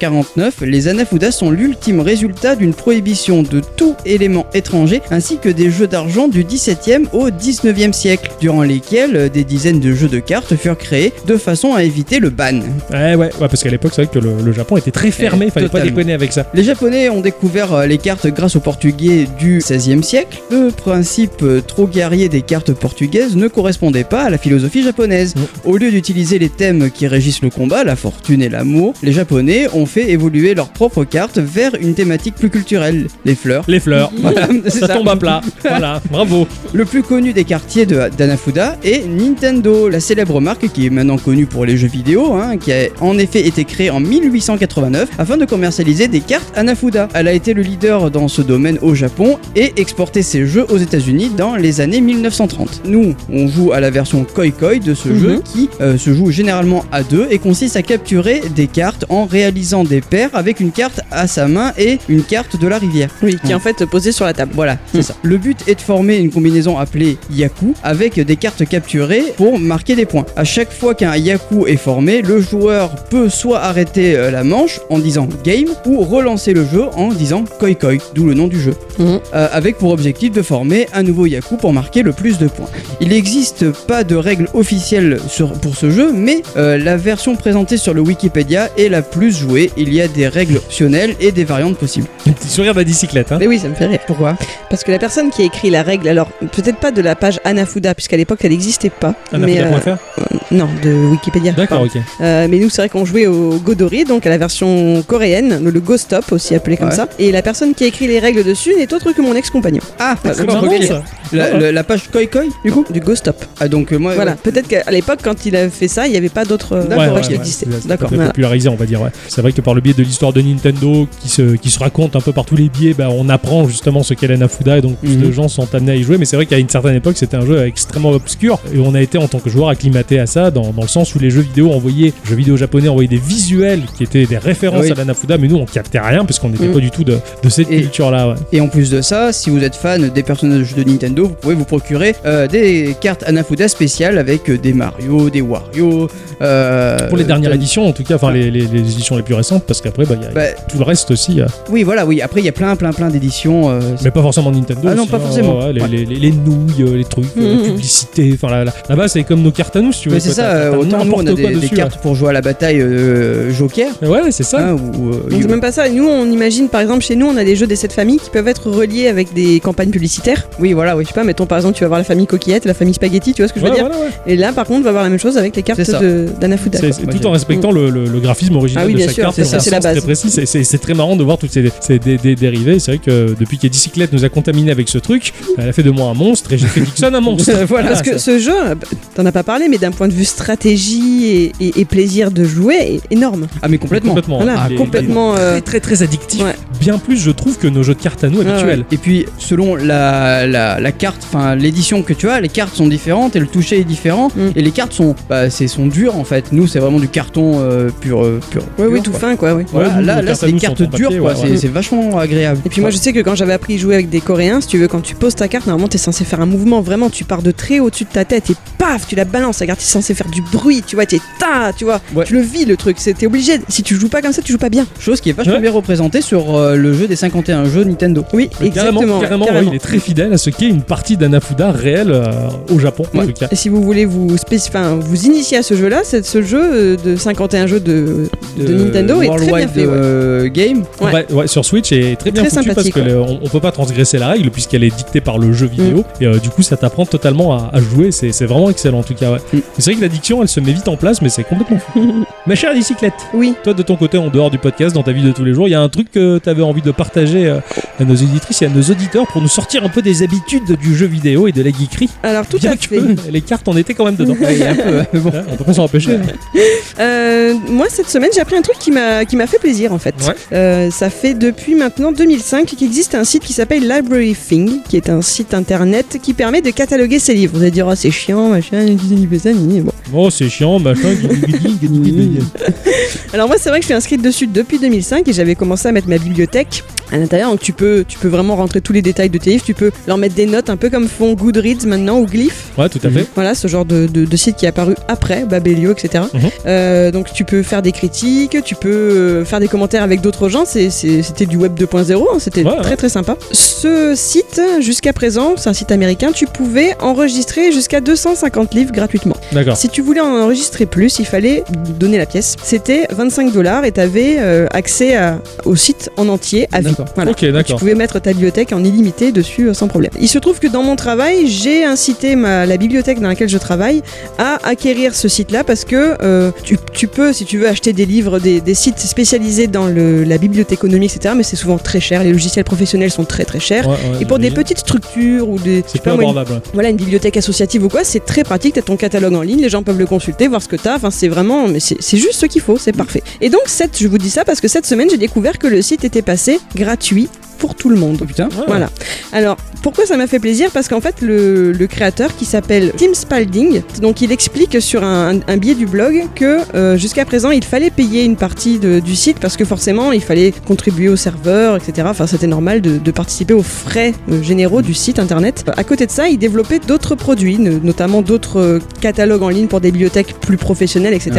1549. Les Anafuda sont l'ultime résultat d'une prohibition de tout élément étranger ainsi que des jeux d'argent du 17e au 19e siècle, durant lesquels euh, des dizaines de jeux de cartes furent créés de façon à éviter le ban. Ouais, ouais, ouais, parce qu'à l'époque, c'est vrai que le, le Japon était très fermé, il fallait pas totalement. déconner avec ça. Les Japonais ont découvert euh, les cartes grâce aux Portugais du XVIe siècle. Le principe euh, trop guerrier des cartes portugaises ne correspondait pas à la philosophie japonaise. Mm. Au lieu d'utiliser les thèmes qui régissent le combat, la fortune et l'amour, les Japonais ont fait évoluer leurs propres cartes vers une thématique plus culturelle, les fleurs. Les fleurs, (laughs) Voilà, ça ça. tombe à plat. voilà, bravo. Le plus connu des quartiers de d'Anafuda est Nintendo, la célèbre marque qui est maintenant connue pour les jeux vidéo, hein, qui a en effet été créée en 1889 afin de commercialiser des cartes Anafuda. Elle a été le leader dans ce domaine au Japon et exporté ses jeux aux États-Unis dans les années 1930. Nous, on joue à la version Koi Koi de ce Mhm. jeu qui euh, se joue généralement à deux et consiste à capturer des cartes en réalisant des paires avec une carte à sa main et une carte de la rivière. Oui, qui est en fait posé sur la table. Voilà, c'est ça. Le but est de former une combinaison appelée Yaku avec des cartes capturées pour marquer des points. À chaque fois qu'un Yaku est formé, le joueur peut soit arrêter euh, la manche en disant game ou relancer le jeu en disant Koi Koi, d'où le nom du jeu. Mhm. Euh, avec pour objectif de former un nouveau Yaku pour marquer le plus de points. Il n'existe pas de règles officielles sur- pour ce jeu, mais euh, la version présentée sur le Wikipédia est la plus jouée. Il y a des règles optionnelles et des variantes possibles. Petit sourire de la bicyclette, hein. Mais oui, ça me fait rire. Pourquoi? Parce que la personne qui a écrit la règle, alors peut-être pas de la page Anafuda, puisqu'à l'époque elle n'existait pas. Mais, euh, Anafuda.fr non, de Wikipédia. D'accord, ok. Euh, mais nous, c'est vrai qu'on jouait au Godori, donc à la version coréenne, le, le Go Stop aussi appelé comme Ouais. ça. Et la personne qui a écrit les règles dessus n'est autre que mon ex-compagnon. Ah, C'est d'accord, marrant, ça. La, la- la page Koi Koi, du coup Du Go Stop. Ah, donc euh, moi. Voilà, ouais. peut-être qu'à l'époque, quand il a fait ça, il n'y avait pas d'autres euh, D'accord, pages qui ouais. existaient. C'est- c'est D'accord, peut-être voilà. popularisé, on va dire. Ouais. C'est vrai que par le biais de l'histoire de Nintendo qui se, qui se raconte un peu par tous les biais, bah, on apprend justement ce qu'est l'Anafuda et donc plus Mhm. de gens sont amenés à y jouer. Mais c'est vrai qu'à une certaine époque, c'était un jeu extrêmement obscur et on a été en tant que joueur acclimaté à ça dans, dans le sens où les jeux vidéo envoyaient, jeux vidéo japonais envoyaient des visuels qui étaient des références Oui. à l'Anafuda, mais nous on captait rien parce qu'on n'était Mhm. pas du tout de, de cette Et- culture-là. ouais. Et en plus de ça, si vous êtes fan des personnages de Nintendo, vous pouvez vous procurer euh, des cartes Anafuda spéciales avec euh, des Mario, des Wario. euh, Pour les dernières de- éditions, en tout cas, enfin les, les- les éditions les plus récentes, parce qu'après, bah, il y a- Bah, tout le reste aussi. euh, oui, voilà, oui. Après, il y a plein, plein, plein d'éditions. euh, Mais pas forcément Nintendo. Ah non, pas hein, forcément. ouais, les, Ouais. les- les- les nouilles, euh, les trucs, la publicité. Enfin, là, là, là-bas, c'est comme nos cartes à nous, si tu veux. mais c'est ça, autant nous on a des, cartes pour jouer à la bataille euh, Joker. ouais. C'est ça. hein, ou, euh, Donc you- c'est même pas ça. Nous, on imagine, par exemple, chez nous, on a des jeux des 7 familles qui peuvent être reliés avec des campagnes publicitaires. Oui, voilà, oui. Je sais pas, mettons par exemple, tu vas voir la famille Coquillette, la famille Spaghetti, tu vois ce que je veux Ouais, dire voilà, ouais. Et là, par contre, on va avoir la même chose avec les cartes d'Anafuda. Tout en respectant le, le- le graphisme original Ah oui, de chaque sûr, carte. C'est ça, la très précis. C'est- C'est c'est très marrant de voir toutes ces, ces dé- dé- dérivés. C'est vrai que depuis qu'Edicyclette nous a contaminés avec ce truc, elle a fait de moi un monstre et j'ai fait Dixon un monstre. (laughs) voilà. Parce que ce jeu, euh, t'en as pas parlé, mais d'un point de vue stratégie et, et- et plaisir de jouer, est énorme. Ah, mais complètement. Complètement. Voilà, est- complètement. euh, Très, très, très addictif. Ouais. Bien plus, je trouve, que nos jeux de cartes à nous habituels. Et puis, selon la, la, la carte, enfin l'édition que tu as, les cartes sont différentes et le toucher est différent. Mm. Et les cartes sont, bah, c'est sont dures en fait. Nous, c'est vraiment du carton euh, pur, pur. Ouais, pur, oui, tout quoi. fin, quoi. Voilà, Ouais, nous, là, c'est des cartes dures, quoi. ouais, c'est ouais. c'est vachement agréable. Et puis moi, je sais que quand j'avais appris à jouer avec des Coréens, si tu veux, quand tu poses ta carte, normalement, t'es censé faire un mouvement. Vraiment, tu pars de très au-dessus de ta tête et paf, tu la balances. La carte, t'es censé faire du bruit, tu vois, t'es ta, tu vois. Ouais. Tu le vis, le truc. c'est- T'es obligé. Si tu joues pas comme ça, tu joues pas bien. Chose qui est vachement Ouais. bien représentée sur euh, le jeu des 51 jeux Nintendo. Oui, Mais exactement. Carrément, carrément, ouais, il est très fidèle à ce qu'est une partie d'Anafuda réelle euh, au Japon, en Ouais. tout cas. Et si vous voulez vous, vous initier à ce jeu-là, c'est ce jeu euh, de 51 jeux de, de Nintendo est très bien Worldwide fait. ouais. euh, Game. Ouais. Ouais, ouais, sur Switch est très bien Très foutu parce le- on, on peut pas transgresser la règle puisqu'elle est dictée par le jeu vidéo Mm. et euh, du coup ça t'apprend totalement à, à jouer c'est c'est vraiment excellent en tout cas ouais. Mm. C'est vrai que l'addiction elle se met vite en place mais c'est complètement fou (laughs) ma chère bicyclette Oui. toi de ton côté en dehors du podcast dans ta vie de tous les jours il y a un truc que tu avais envie de partager euh, à nos auditrices et à nos auditeurs pour nous sortir un peu des habitudes du jeu vidéo et de la geekerie? Alors tout bien à fait. les cartes en étaient quand même dedans Ouais, il y a un peu, mais bon. Ouais, on peut pas s'en empêcher hein. Euh, moi cette semaine j'ai appris un truc qui m'a qui m'a fait plaisir en fait. Ouais. Euh, ça fait depuis maintenant 2005 qu'il existe un site qui s'appelle Library Thing, qui est un site internet qui permet de cataloguer ses livres. Vous allez dire oh, c'est chiant machin, bon. oh c'est chiant machin. (laughs) Alors moi c'est vrai que je suis inscrite dessus depuis 2005 et j'avais commencé à mettre ma bibliothèque à l'intérieur donc tu peux tu peux vraiment rentrer tous les détails de tes livres, tu peux leur mettre des notes un peu comme font Goodreads maintenant ou Glyph. ouais tout à fait Voilà, ce genre de, de- de site qui est apparu après, Babelio, etc. Mhm. Euh, donc tu peux faire des critiques, tu peux euh, faire des commentaires avec d'autres gens, c'était du web 2.0, hein, c'était Ouais, très ouais. très sympa. Ce site, jusqu'à présent, c'est un site américain, tu pouvais enregistrer jusqu'à 250 livres gratuitement. d'accord Si tu voulais en enregistrer plus, il fallait donner la pièce. C'était 25 dollars et tu avais accès à- au site en entier à vie. Voilà. Tu pouvais mettre ta bibliothèque en illimité dessus euh, sans problème. Il se trouve que dans mon travail, j'ai incité ma, la bibliothèque dans laquelle je travaille à acquérir ce site-là parce que euh, tu, tu peux, si tu veux, acheter des livres, des, des sites spécialisés dans le, la bibliothéconomie, etc. Mais c'est souvent très cher. Les logiciels professionnels sont très très chers. Ouais, ouais, Et pour des petites structures ou des, c'est pas une- abordable voilà, une bibliothèque associative ou quoi, c'est très pratique. T'as ton catalogue en ligne, les gens peuvent le consulter, voir ce que t'as. Enfin, c'est vraiment, mais c'est c'est juste ce qu'il faut, c'est parfait. Et donc, cette, je vous dis ça parce que cette semaine, j'ai découvert que le site était passé gratuit pour tout le monde. Oh putain. Ouais. Voilà. Alors, pourquoi ça m'a fait plaisir? Parce qu'en fait, le, le créateur qui s'appelle Tim Spalding, donc il explique sur un, un biais du blog que euh, jusqu'à présent, il fallait payer une partie de- du site parce que forcément, il fallait contribuer au serveur, etc. Enfin, c'était normal de, de participer aux frais euh, généraux du site internet. À côté de ça, il développait d'autres produits, no- notamment d'autres euh, catalogues en ligne pour des bibliothèques plus professionnelles, etc.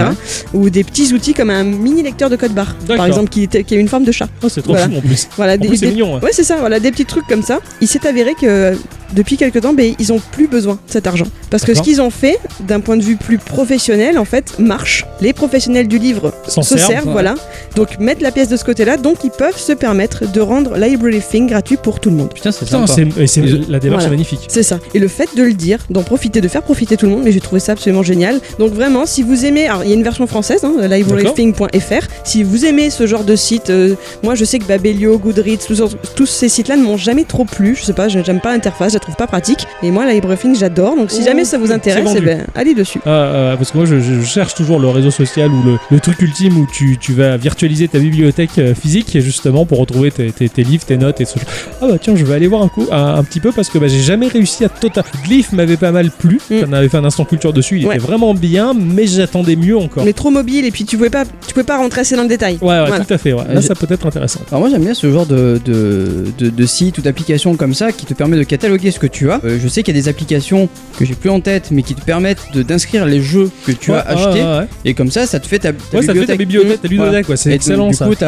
Ou des petits outils comme un mini lecteur de code barre, par exemple, qui, a une forme de chat. Oh, c'est trop Voilà. fou en plus Voilà, en des, plus c'est des- mignon ouais. Ouais, c'est ça, voilà, des petits trucs comme ça. Il s'est avéré que depuis quelque temps, ben, ils ont plus besoin de cet argent. Parce que ce qu'ils ont fait, d'un point de vue plus professionnel, en fait, marche. Les professionnels du livre S'en se servent, servent, ouais. voilà. Donc mettre la pièce de ce côté-là, donc ils peuvent se permettre de rendre Library Thing gratuit pour tout le monde. Putain, c'est sympa. c'est, la démarche Voilà. est magnifique. C'est ça. Et le fait de le dire, d'en profiter, de faire profiter tout le monde, mais j'ai trouvé ça absolument génial. Donc vraiment, si vous aimez, alors il y a une version française, hein, librarything.fr. Si vous aimez ce genre de site, euh, moi je sais que Babelio, Goodreads, tous, tous ces sites-là ne m'ont jamais trop plu. Je sais pas, j'aime pas l'interface, trouve pas pratique. Et moi, LibraryThing, j'adore. Donc si Oh, jamais ça vous intéresse, eh ben, allez dessus. Ah, ah, parce que moi je, je cherche toujours le réseau social ou le, le truc ultime où tu, tu vas virtualiser ta bibliothèque euh, physique justement pour retrouver tes, tes- tes livres, tes notes et ce genre. Ah bah tiens, je vais aller voir un coup, un, un petit peu parce que bah, j'ai jamais réussi à total. Glyph m'avait pas mal plu, Mm. on avait fait un instant culture dessus, il Ouais. était vraiment bien, mais j'attendais mieux encore. Mais trop mobile et puis tu pouvais pas, tu pouvais pas rentrer assez dans le détail. Ouais, ouais, Voilà. tout à fait. ouais. Euh, Là, ça peut être intéressant. Alors moi j'aime bien ce genre de, de, de, de site ou d'application comme ça qui te permet de cataloguer ce que tu as. Euh, je sais qu'il y a des applications que j'ai plus en tête mais qui te permettent de- d'inscrire les jeux que tu Ouais, as achetés ouais, ouais. et comme ça ça te fait ta, ta Ouais, ça te fait ta bibliothèque, ta Voilà. ludothèque, ouais, c'est excellent donc, ça. Du coup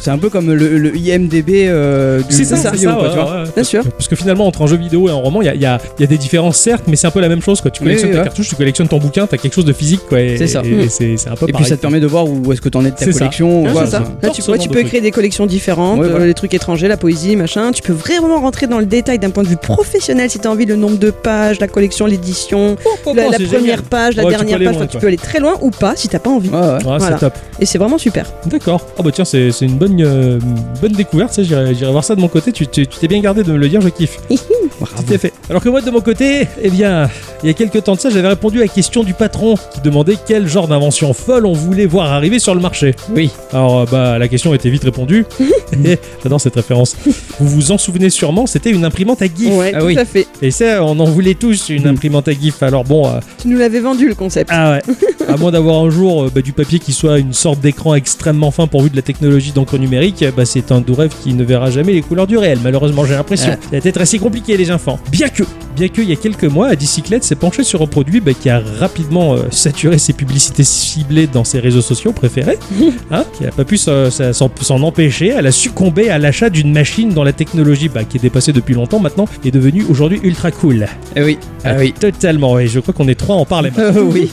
c'est un peu comme le, le IMDB euh, du C'est ça, c'est ça, quoi, tu vois. Bien sûr. Parce que finalement, entre un jeu vidéo et un roman, il y a, il y a- il y a des différences, certes, mais c'est un peu la même chose. Quoi. Tu collectionnes oui, ta cartouche, tu collectionnes ton bouquin, t'as quelque chose de physique. C'est ça. Et, Mm. et c'est c'est un peu Et puis ça te permet de voir où est-ce que t'en es de ta collection. Tu, tu peux créer des collections différentes, euh, les trucs étrangers, la poésie, machin. Tu peux vraiment rentrer dans le détail d'un point de vue professionnel si tu as envie, le nombre de pages, la collection, l'édition, Oh, oh, la, oh, la première génial. page, la Ouais, dernière page. loin, Enfin, tu peux aller très loin ou pas si t'as pas envie. Ouais, ouais. Ouais, Voilà. c'est top. Et c'est vraiment super. D'accord. Ah bah tiens, c'est c'est une bonne, euh, bonne découverte. ça, J'irai voir ça de mon côté. Tu tu- tu t'es bien gardé de me le dire, je kiffe. (laughs) Tout à fait. Alors que moi, de mon côté, eh bien, il y a quelques temps de ça, j'avais répondu à la question du patron qui demandait quel genre d'invention folle on voulait voir arriver sur le marché. Oui. Alors, euh, bah, la question était vite répondue. (laughs) Et J'adore cette référence. Vous vous en souvenez sûrement, c'était une imprimante à GIF. Ouais, Ah tout oui. à fait. Et ça, on en voulait tous une Mm. imprimante à GIF. Alors bon, euh, Tu nous l'avais vendu le concept. ah ouais. (laughs) à moins d'avoir un jour euh, bah, du papier qui soit une sorte d'écran extrêmement fin pourvu de la technologie d'encre numérique, bah, c'est un doux rêve qui ne verra jamais les couleurs du réel. Malheureusement, j'ai l'impression. Ah. Ça va être assez compliqué, les enfants. Bien que, bien que, il y a quelques mois, Adicyclette s'est penché sur un produit bah, qui a rapidement euh, saturé ses publicités ciblées dans ses réseaux sociaux préférés, (laughs) hein, qui n'a pas pu s'en empêcher. Elle a succombé à l'achat d'une machine dont la technologie, bah, qui est dépassée depuis longtemps maintenant, est devenue aujourd'hui ultra cool. Eh oui. Ah oui. Totalement, oui. Je crois qu'on est trois à en parler. (laughs) Oui.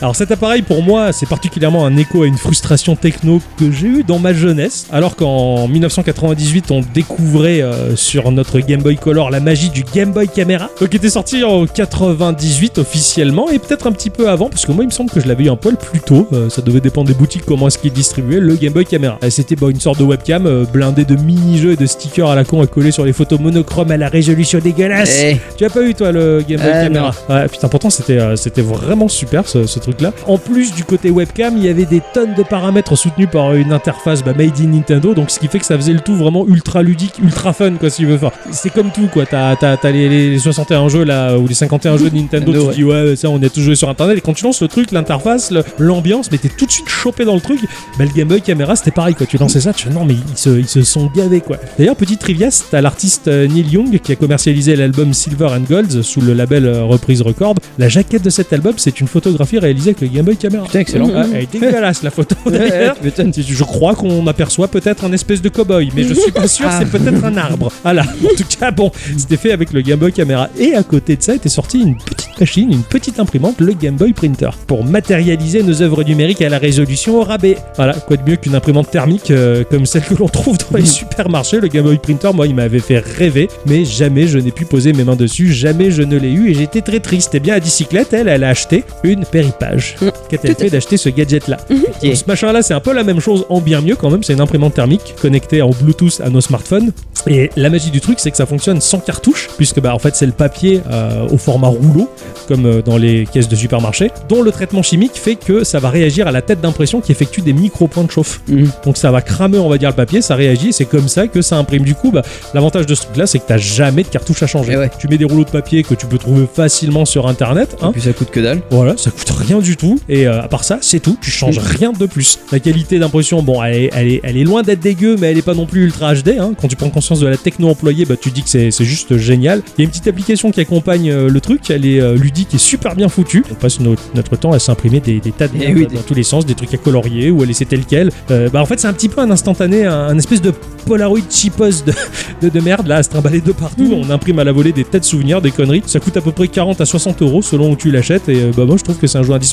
Alors cet appareil pour moi c'est particulièrement un écho à une frustration techno que j'ai eue dans ma jeunesse alors qu'en 1998 on découvrait euh, sur notre Game Boy Color la magie du Game Boy Camera qui était sorti en 98 officiellement et peut-être un petit peu avant parce que moi il me semble que je l'avais eu un poil plus tôt Euh, ça devait dépendre des boutiques comment est-ce qu'ils distribuaient le Game Boy Camera. Euh, c'était bah, une sorte de webcam euh, blindée de mini-jeux et de stickers à la con à coller sur les photos monochromes à la résolution dégueulasse. Eh, tu as pas eu toi le Game Boy Camera Ouais, putain, pourtant c'était c'était vraiment super ce, ce truc-là. En plus du côté webcam, il y avait des tonnes de paramètres soutenus par une interface bah, made in Nintendo, donc ce qui fait que ça faisait le tout vraiment ultra ludique, ultra fun quoi si tu veux. Enfin, c'est comme tout quoi. T'as t'as- t'as les, les 61 jeux là ou les 51 jeux de Nintendo. Nintendo, tu dis ouais ça on a tous joué sur internet et quand tu lances le truc, l'interface, le- l'ambiance, mais t'es tout de suite chopé dans le truc. Bah, le Game Boy Camera c'était pareil quoi. Tu lançais ça, tu fais non mais ils se, ils se sont gavés quoi. D'ailleurs petite trivia, t'as l'artiste euh, Neil Young qui a commercialisé l'album Silver and Gold sous le label euh, Reprise Record. La jaquette de cet album c'est une photographie réalisée avec le Game Boy Camera. Putain, excellent. Ah, elle est dégueulasse la photo d'ailleurs. Je crois qu'on aperçoit peut-être un espèce de cow-boy, mais je suis pas (laughs) sûr, Ah. c'est peut-être un arbre. Voilà, en tout cas, bon, c'était fait avec le Game Boy Camera. Et à côté de ça était sortie une petite machine, une petite imprimante, le Game Boy Printer, pour matérialiser nos œuvres numériques à la résolution au rabais. Voilà, quoi de mieux qu'une imprimante thermique euh, comme celle que l'on trouve dans les supermarchés. Le Game Boy Printer, moi, il m'avait fait rêver, mais jamais je n'ai pu poser mes mains dessus, jamais je ne l'ai eu et j'étais très triste. Et bien, à bicyclette, elle, elle a acheté une péripage. Mm. Qu'a-t-elle Tout à fait d'acheter ce gadget-là Ok. ce machin-là, c'est un peu la même chose en bien mieux quand même. C'est une imprimante thermique connectée en Bluetooth à nos smartphones. Et la magie du truc, c'est que ça fonctionne sans cartouche, puisque bah, en fait, c'est le papier euh, au format rouleau, comme euh, dans les caisses de supermarché, dont le traitement chimique fait que ça va réagir à la tête d'impression qui effectue des micro-points de chauffe. Mhm. Donc ça va cramer, on va dire, le papier, ça réagit, et c'est comme ça que ça imprime. Du coup, bah, l'avantage de ce truc-là, c'est que t'as jamais de cartouche à changer. Eh ouais. Tu mets des rouleaux de papier que tu peux trouver facilement sur internet. Et Hein, puis ça coûte que dalle. voilà, ça coûte rien rien du tout. Et euh, à part ça, c'est tout. Tu changes rien de plus. La qualité d'impression, bon, elle est, elle est, elle est loin d'être dégueu, mais elle est pas non plus ultra HD. hein. Quand tu prends conscience de la techno employée, bah, tu dis que c'est juste génial. Il y a une petite application qui accompagne euh, le truc. Elle est euh, ludique et super bien foutue. On passe notre, notre temps à s'imprimer des, des tas de Eh merde oui, dans des- tous les sens, des trucs à colorier ou à laisser tel quel. Bah, en fait, c'est un petit peu un instantané, un, un espèce de Polaroid cheapos de, (laughs) de, de merde là à se trimballer de partout. Mhm. On imprime à la volée des tas de souvenirs, des conneries. Ça coûte à peu près 40 à 60 euros selon où tu l'achètes. Et bah, moi, je trouve que c'est un jeu indispensable.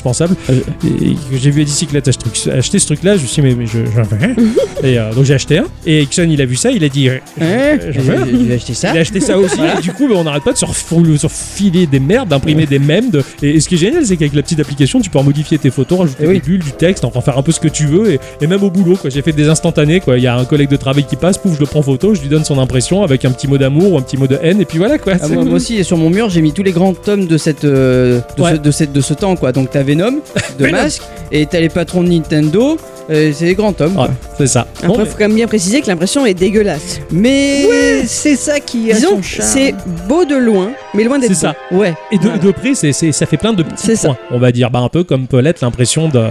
Euh, Et que j'ai vu à Dicyclette acheter, ce truc-là, je me suis dit, mais, mais je, j'en veux un. (laughs) Et euh, donc j'ai acheté un. Et Ixon, il a vu ça, il a dit, Hein j'en veux. Je vais acheter ça. Il a acheté ça aussi. (laughs) Et du coup, bah, on n'arrête pas de se refiler des merdes, d'imprimer des mèmes. de- Et, et ce qui est génial, c'est qu'avec la petite application, tu peux en modifier tes photos, rajouter Eh oui. des bulles, du texte, en faire un peu ce que tu veux. Et, et même au boulot, quoi. J'ai fait des instantanés, quoi. Il y a un collègue de travail qui passe, pouf, je le prends photo, je lui donne son impression avec un petit mot d'amour ou un petit mot de haine. Et puis voilà, quoi. Ah, moi, moi aussi, sur mon mur, j'ai mis tous les grands tomes de cette, euh, de, Ouais. ce, de, cette, de ce temps, quoi. Donc t'as Venom, de Venom. Masque, et t'as les patrons de Nintendo. euh, c'est les grands tomes. Ouais, quoi. c'est ça. Après, Bon, il faut quand même bien préciser que l'impression est dégueulasse. Mais c'est ça qui a Disons, son charme. c'est beau de loin, mais loin d'être c'est ça. Ouais. Et de, Voilà. de près, c'est, ça fait plein de petits C'est ça. points, on va dire. Bah, un peu comme peut l'être l'impression de,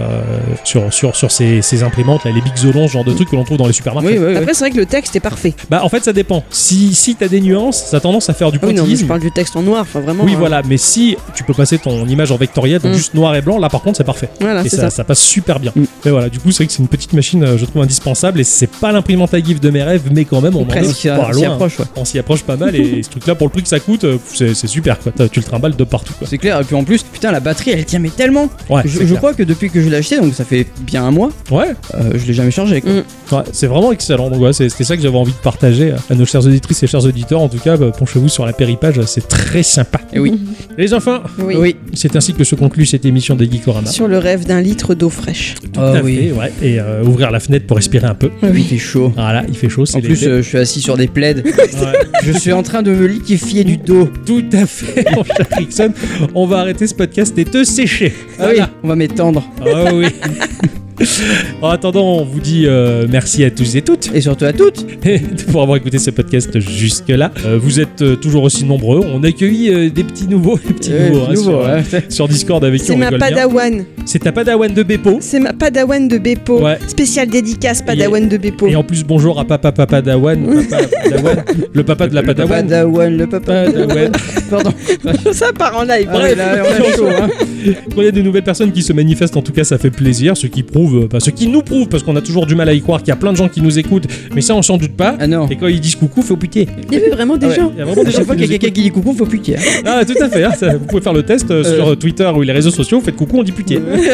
sur, sur, sur ces, ces imprimantes, là, les Bixolons, ce genre de trucs que l'on trouve dans les supermarchés. Oui, oui, oui. Après, c'est vrai que le texte est parfait. Bah, en fait, ça dépend. Si, si t'as des nuances, ça a tendance à faire du Ah oui, non, mais je pointillisme. parle du texte en noir, enfin vraiment. Oui, hein. voilà, mais si tu peux passer ton image en vectoriel, donc Mm. juste noir et blanc, là par contre c'est parfait. Voilà, et c'est ça, ça. ça passe super bien. Mm. Et voilà, du coup, c'est vrai que c'est une petite machine, euh, je trouve indispensable, et c'est pas l'imprimante à GIF de mes rêves, mais quand même, on s'y approche, ouais. On s'y approche pas mal, et (laughs) ce truc-là, pour le prix que ça coûte, euh, c'est c'est super, quoi. Tu le trimbales de partout, quoi. C'est clair. Et puis en plus, putain, la batterie, elle tient mais tellement. Ouais, je crois que depuis que je l'ai acheté, donc ça fait bien un mois, Ouais, euh, je l'ai jamais chargé. Quoi. Mm. ouais, c'est vraiment excellent. Donc, ouais, c'est- c'était ça que j'avais envie de partager à nos chères auditrices et chers auditeurs. En tout cas, bah, penchez-vous sur la péripage, c'est très sympa. Et oui. (laughs) Les enfants, Oui. Oui. c'est ainsi que se conclut cette émission de Geekorama. Sur le rêve d'un litre d'eau fraîche. Tout Ah à oui. fait, ouais. Et euh, ouvrir la fenêtre pour respirer un peu. Il fait chaud. Voilà, il fait chaud. c'est En plus, euh, je suis assis sur des plaids. Ouais. (laughs) je suis en train de me liquéfier du dos. Tout à fait, (laughs) mon cher Rickson. On va arrêter ce podcast et te sécher. Ah oui, on va m'étendre. Ah oui. (laughs) (laughs) En attendant, on vous dit euh, merci à tous et toutes Et surtout à toutes. (laughs) pour avoir écouté ce podcast jusque-là. Euh, vous êtes euh, toujours aussi nombreux. On accueille euh, des petits nouveaux, (laughs) des petits Euh, nouveaux, hein, nouveau, sur, ouais. sur Discord avec qui C'est on ma rigole bien. padawan. C'est ta padawan de Beppo. C'est ma padawan de Beppo. Ouais. Spécial dédicace padawan de Beppo. Et en plus, bonjour à papa papa Padawan, papa Padawan, le papa de la Le padawan. Padawan, le papa. Padawan. Pardon. ça part en live. Ah ouais, là, on a chaud, hein. Quand il y a des nouvelles personnes qui se manifestent, en tout cas, ça fait plaisir. Ce qui prouve, enfin, ce qui nous prouve, parce qu'on a toujours du mal à y croire qu'il y a plein de gens qui nous écoutent, mais ça, on s'en doute pas. Ah non. Et quand ils disent coucou, faut pitié. Il y avait vraiment des Ah ouais. gens. Il y a vraiment des gens chaque fois qui qu'il y a quelqu'un qui dit coucou, faut pitié. hein. Ah, tout à fait. hein, ça, vous pouvez faire le test euh, Euh. sur Twitter ou les réseaux sociaux. Faites coucou, on dit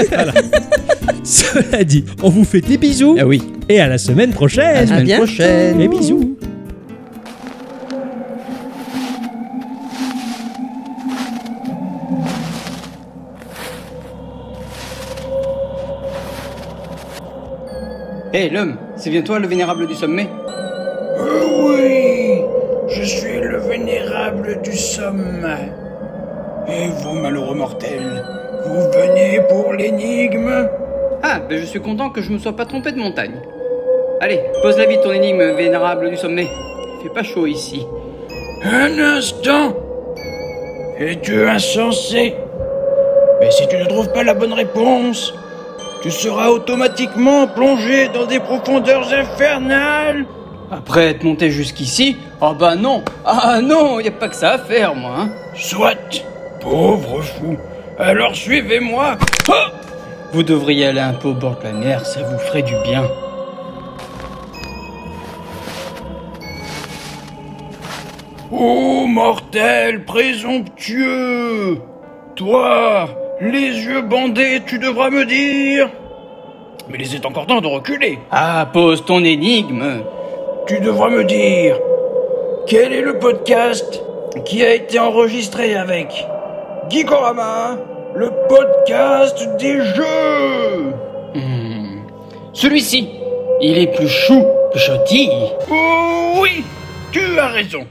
voilà. (laughs) Cela dit, on vous fait des bisous Ah oui. et à la semaine À la prochaine. semaine prochaine. Et bisous. Hé l'homme, c'est bien toi le vénérable du sommet Oui, je suis le vénérable du sommet. Et vous, malheureux mortels, vous venez pour l'énigme Ah, ben je suis content que je me sois pas trompé de montagne. Allez, pose la vie ton énigme, vénérable du sommet. Il fait pas chaud ici. Un instant Es-tu insensé? Mais si tu ne trouves pas la bonne réponse, tu seras automatiquement plongé dans des profondeurs infernales. Après être monté jusqu'ici, oh bah non Ah non, y a pas que ça à faire, moi, hein. Soit, pauvre fou. Alors suivez-moi. Ah Vous devriez aller un peu au bord de la mer, ça vous ferait du bien. Ô mortel présomptueux. Toi, les yeux bandés, tu devras me dire. Mais il est encore temps de reculer. Ah, pose ton énigme. Tu devras me dire Quel est le podcast qui a été enregistré avec Geekorama, le podcast des jeux? Hmm. Celui-ci, il est plus chou que chotille. Oh oui Tu as raison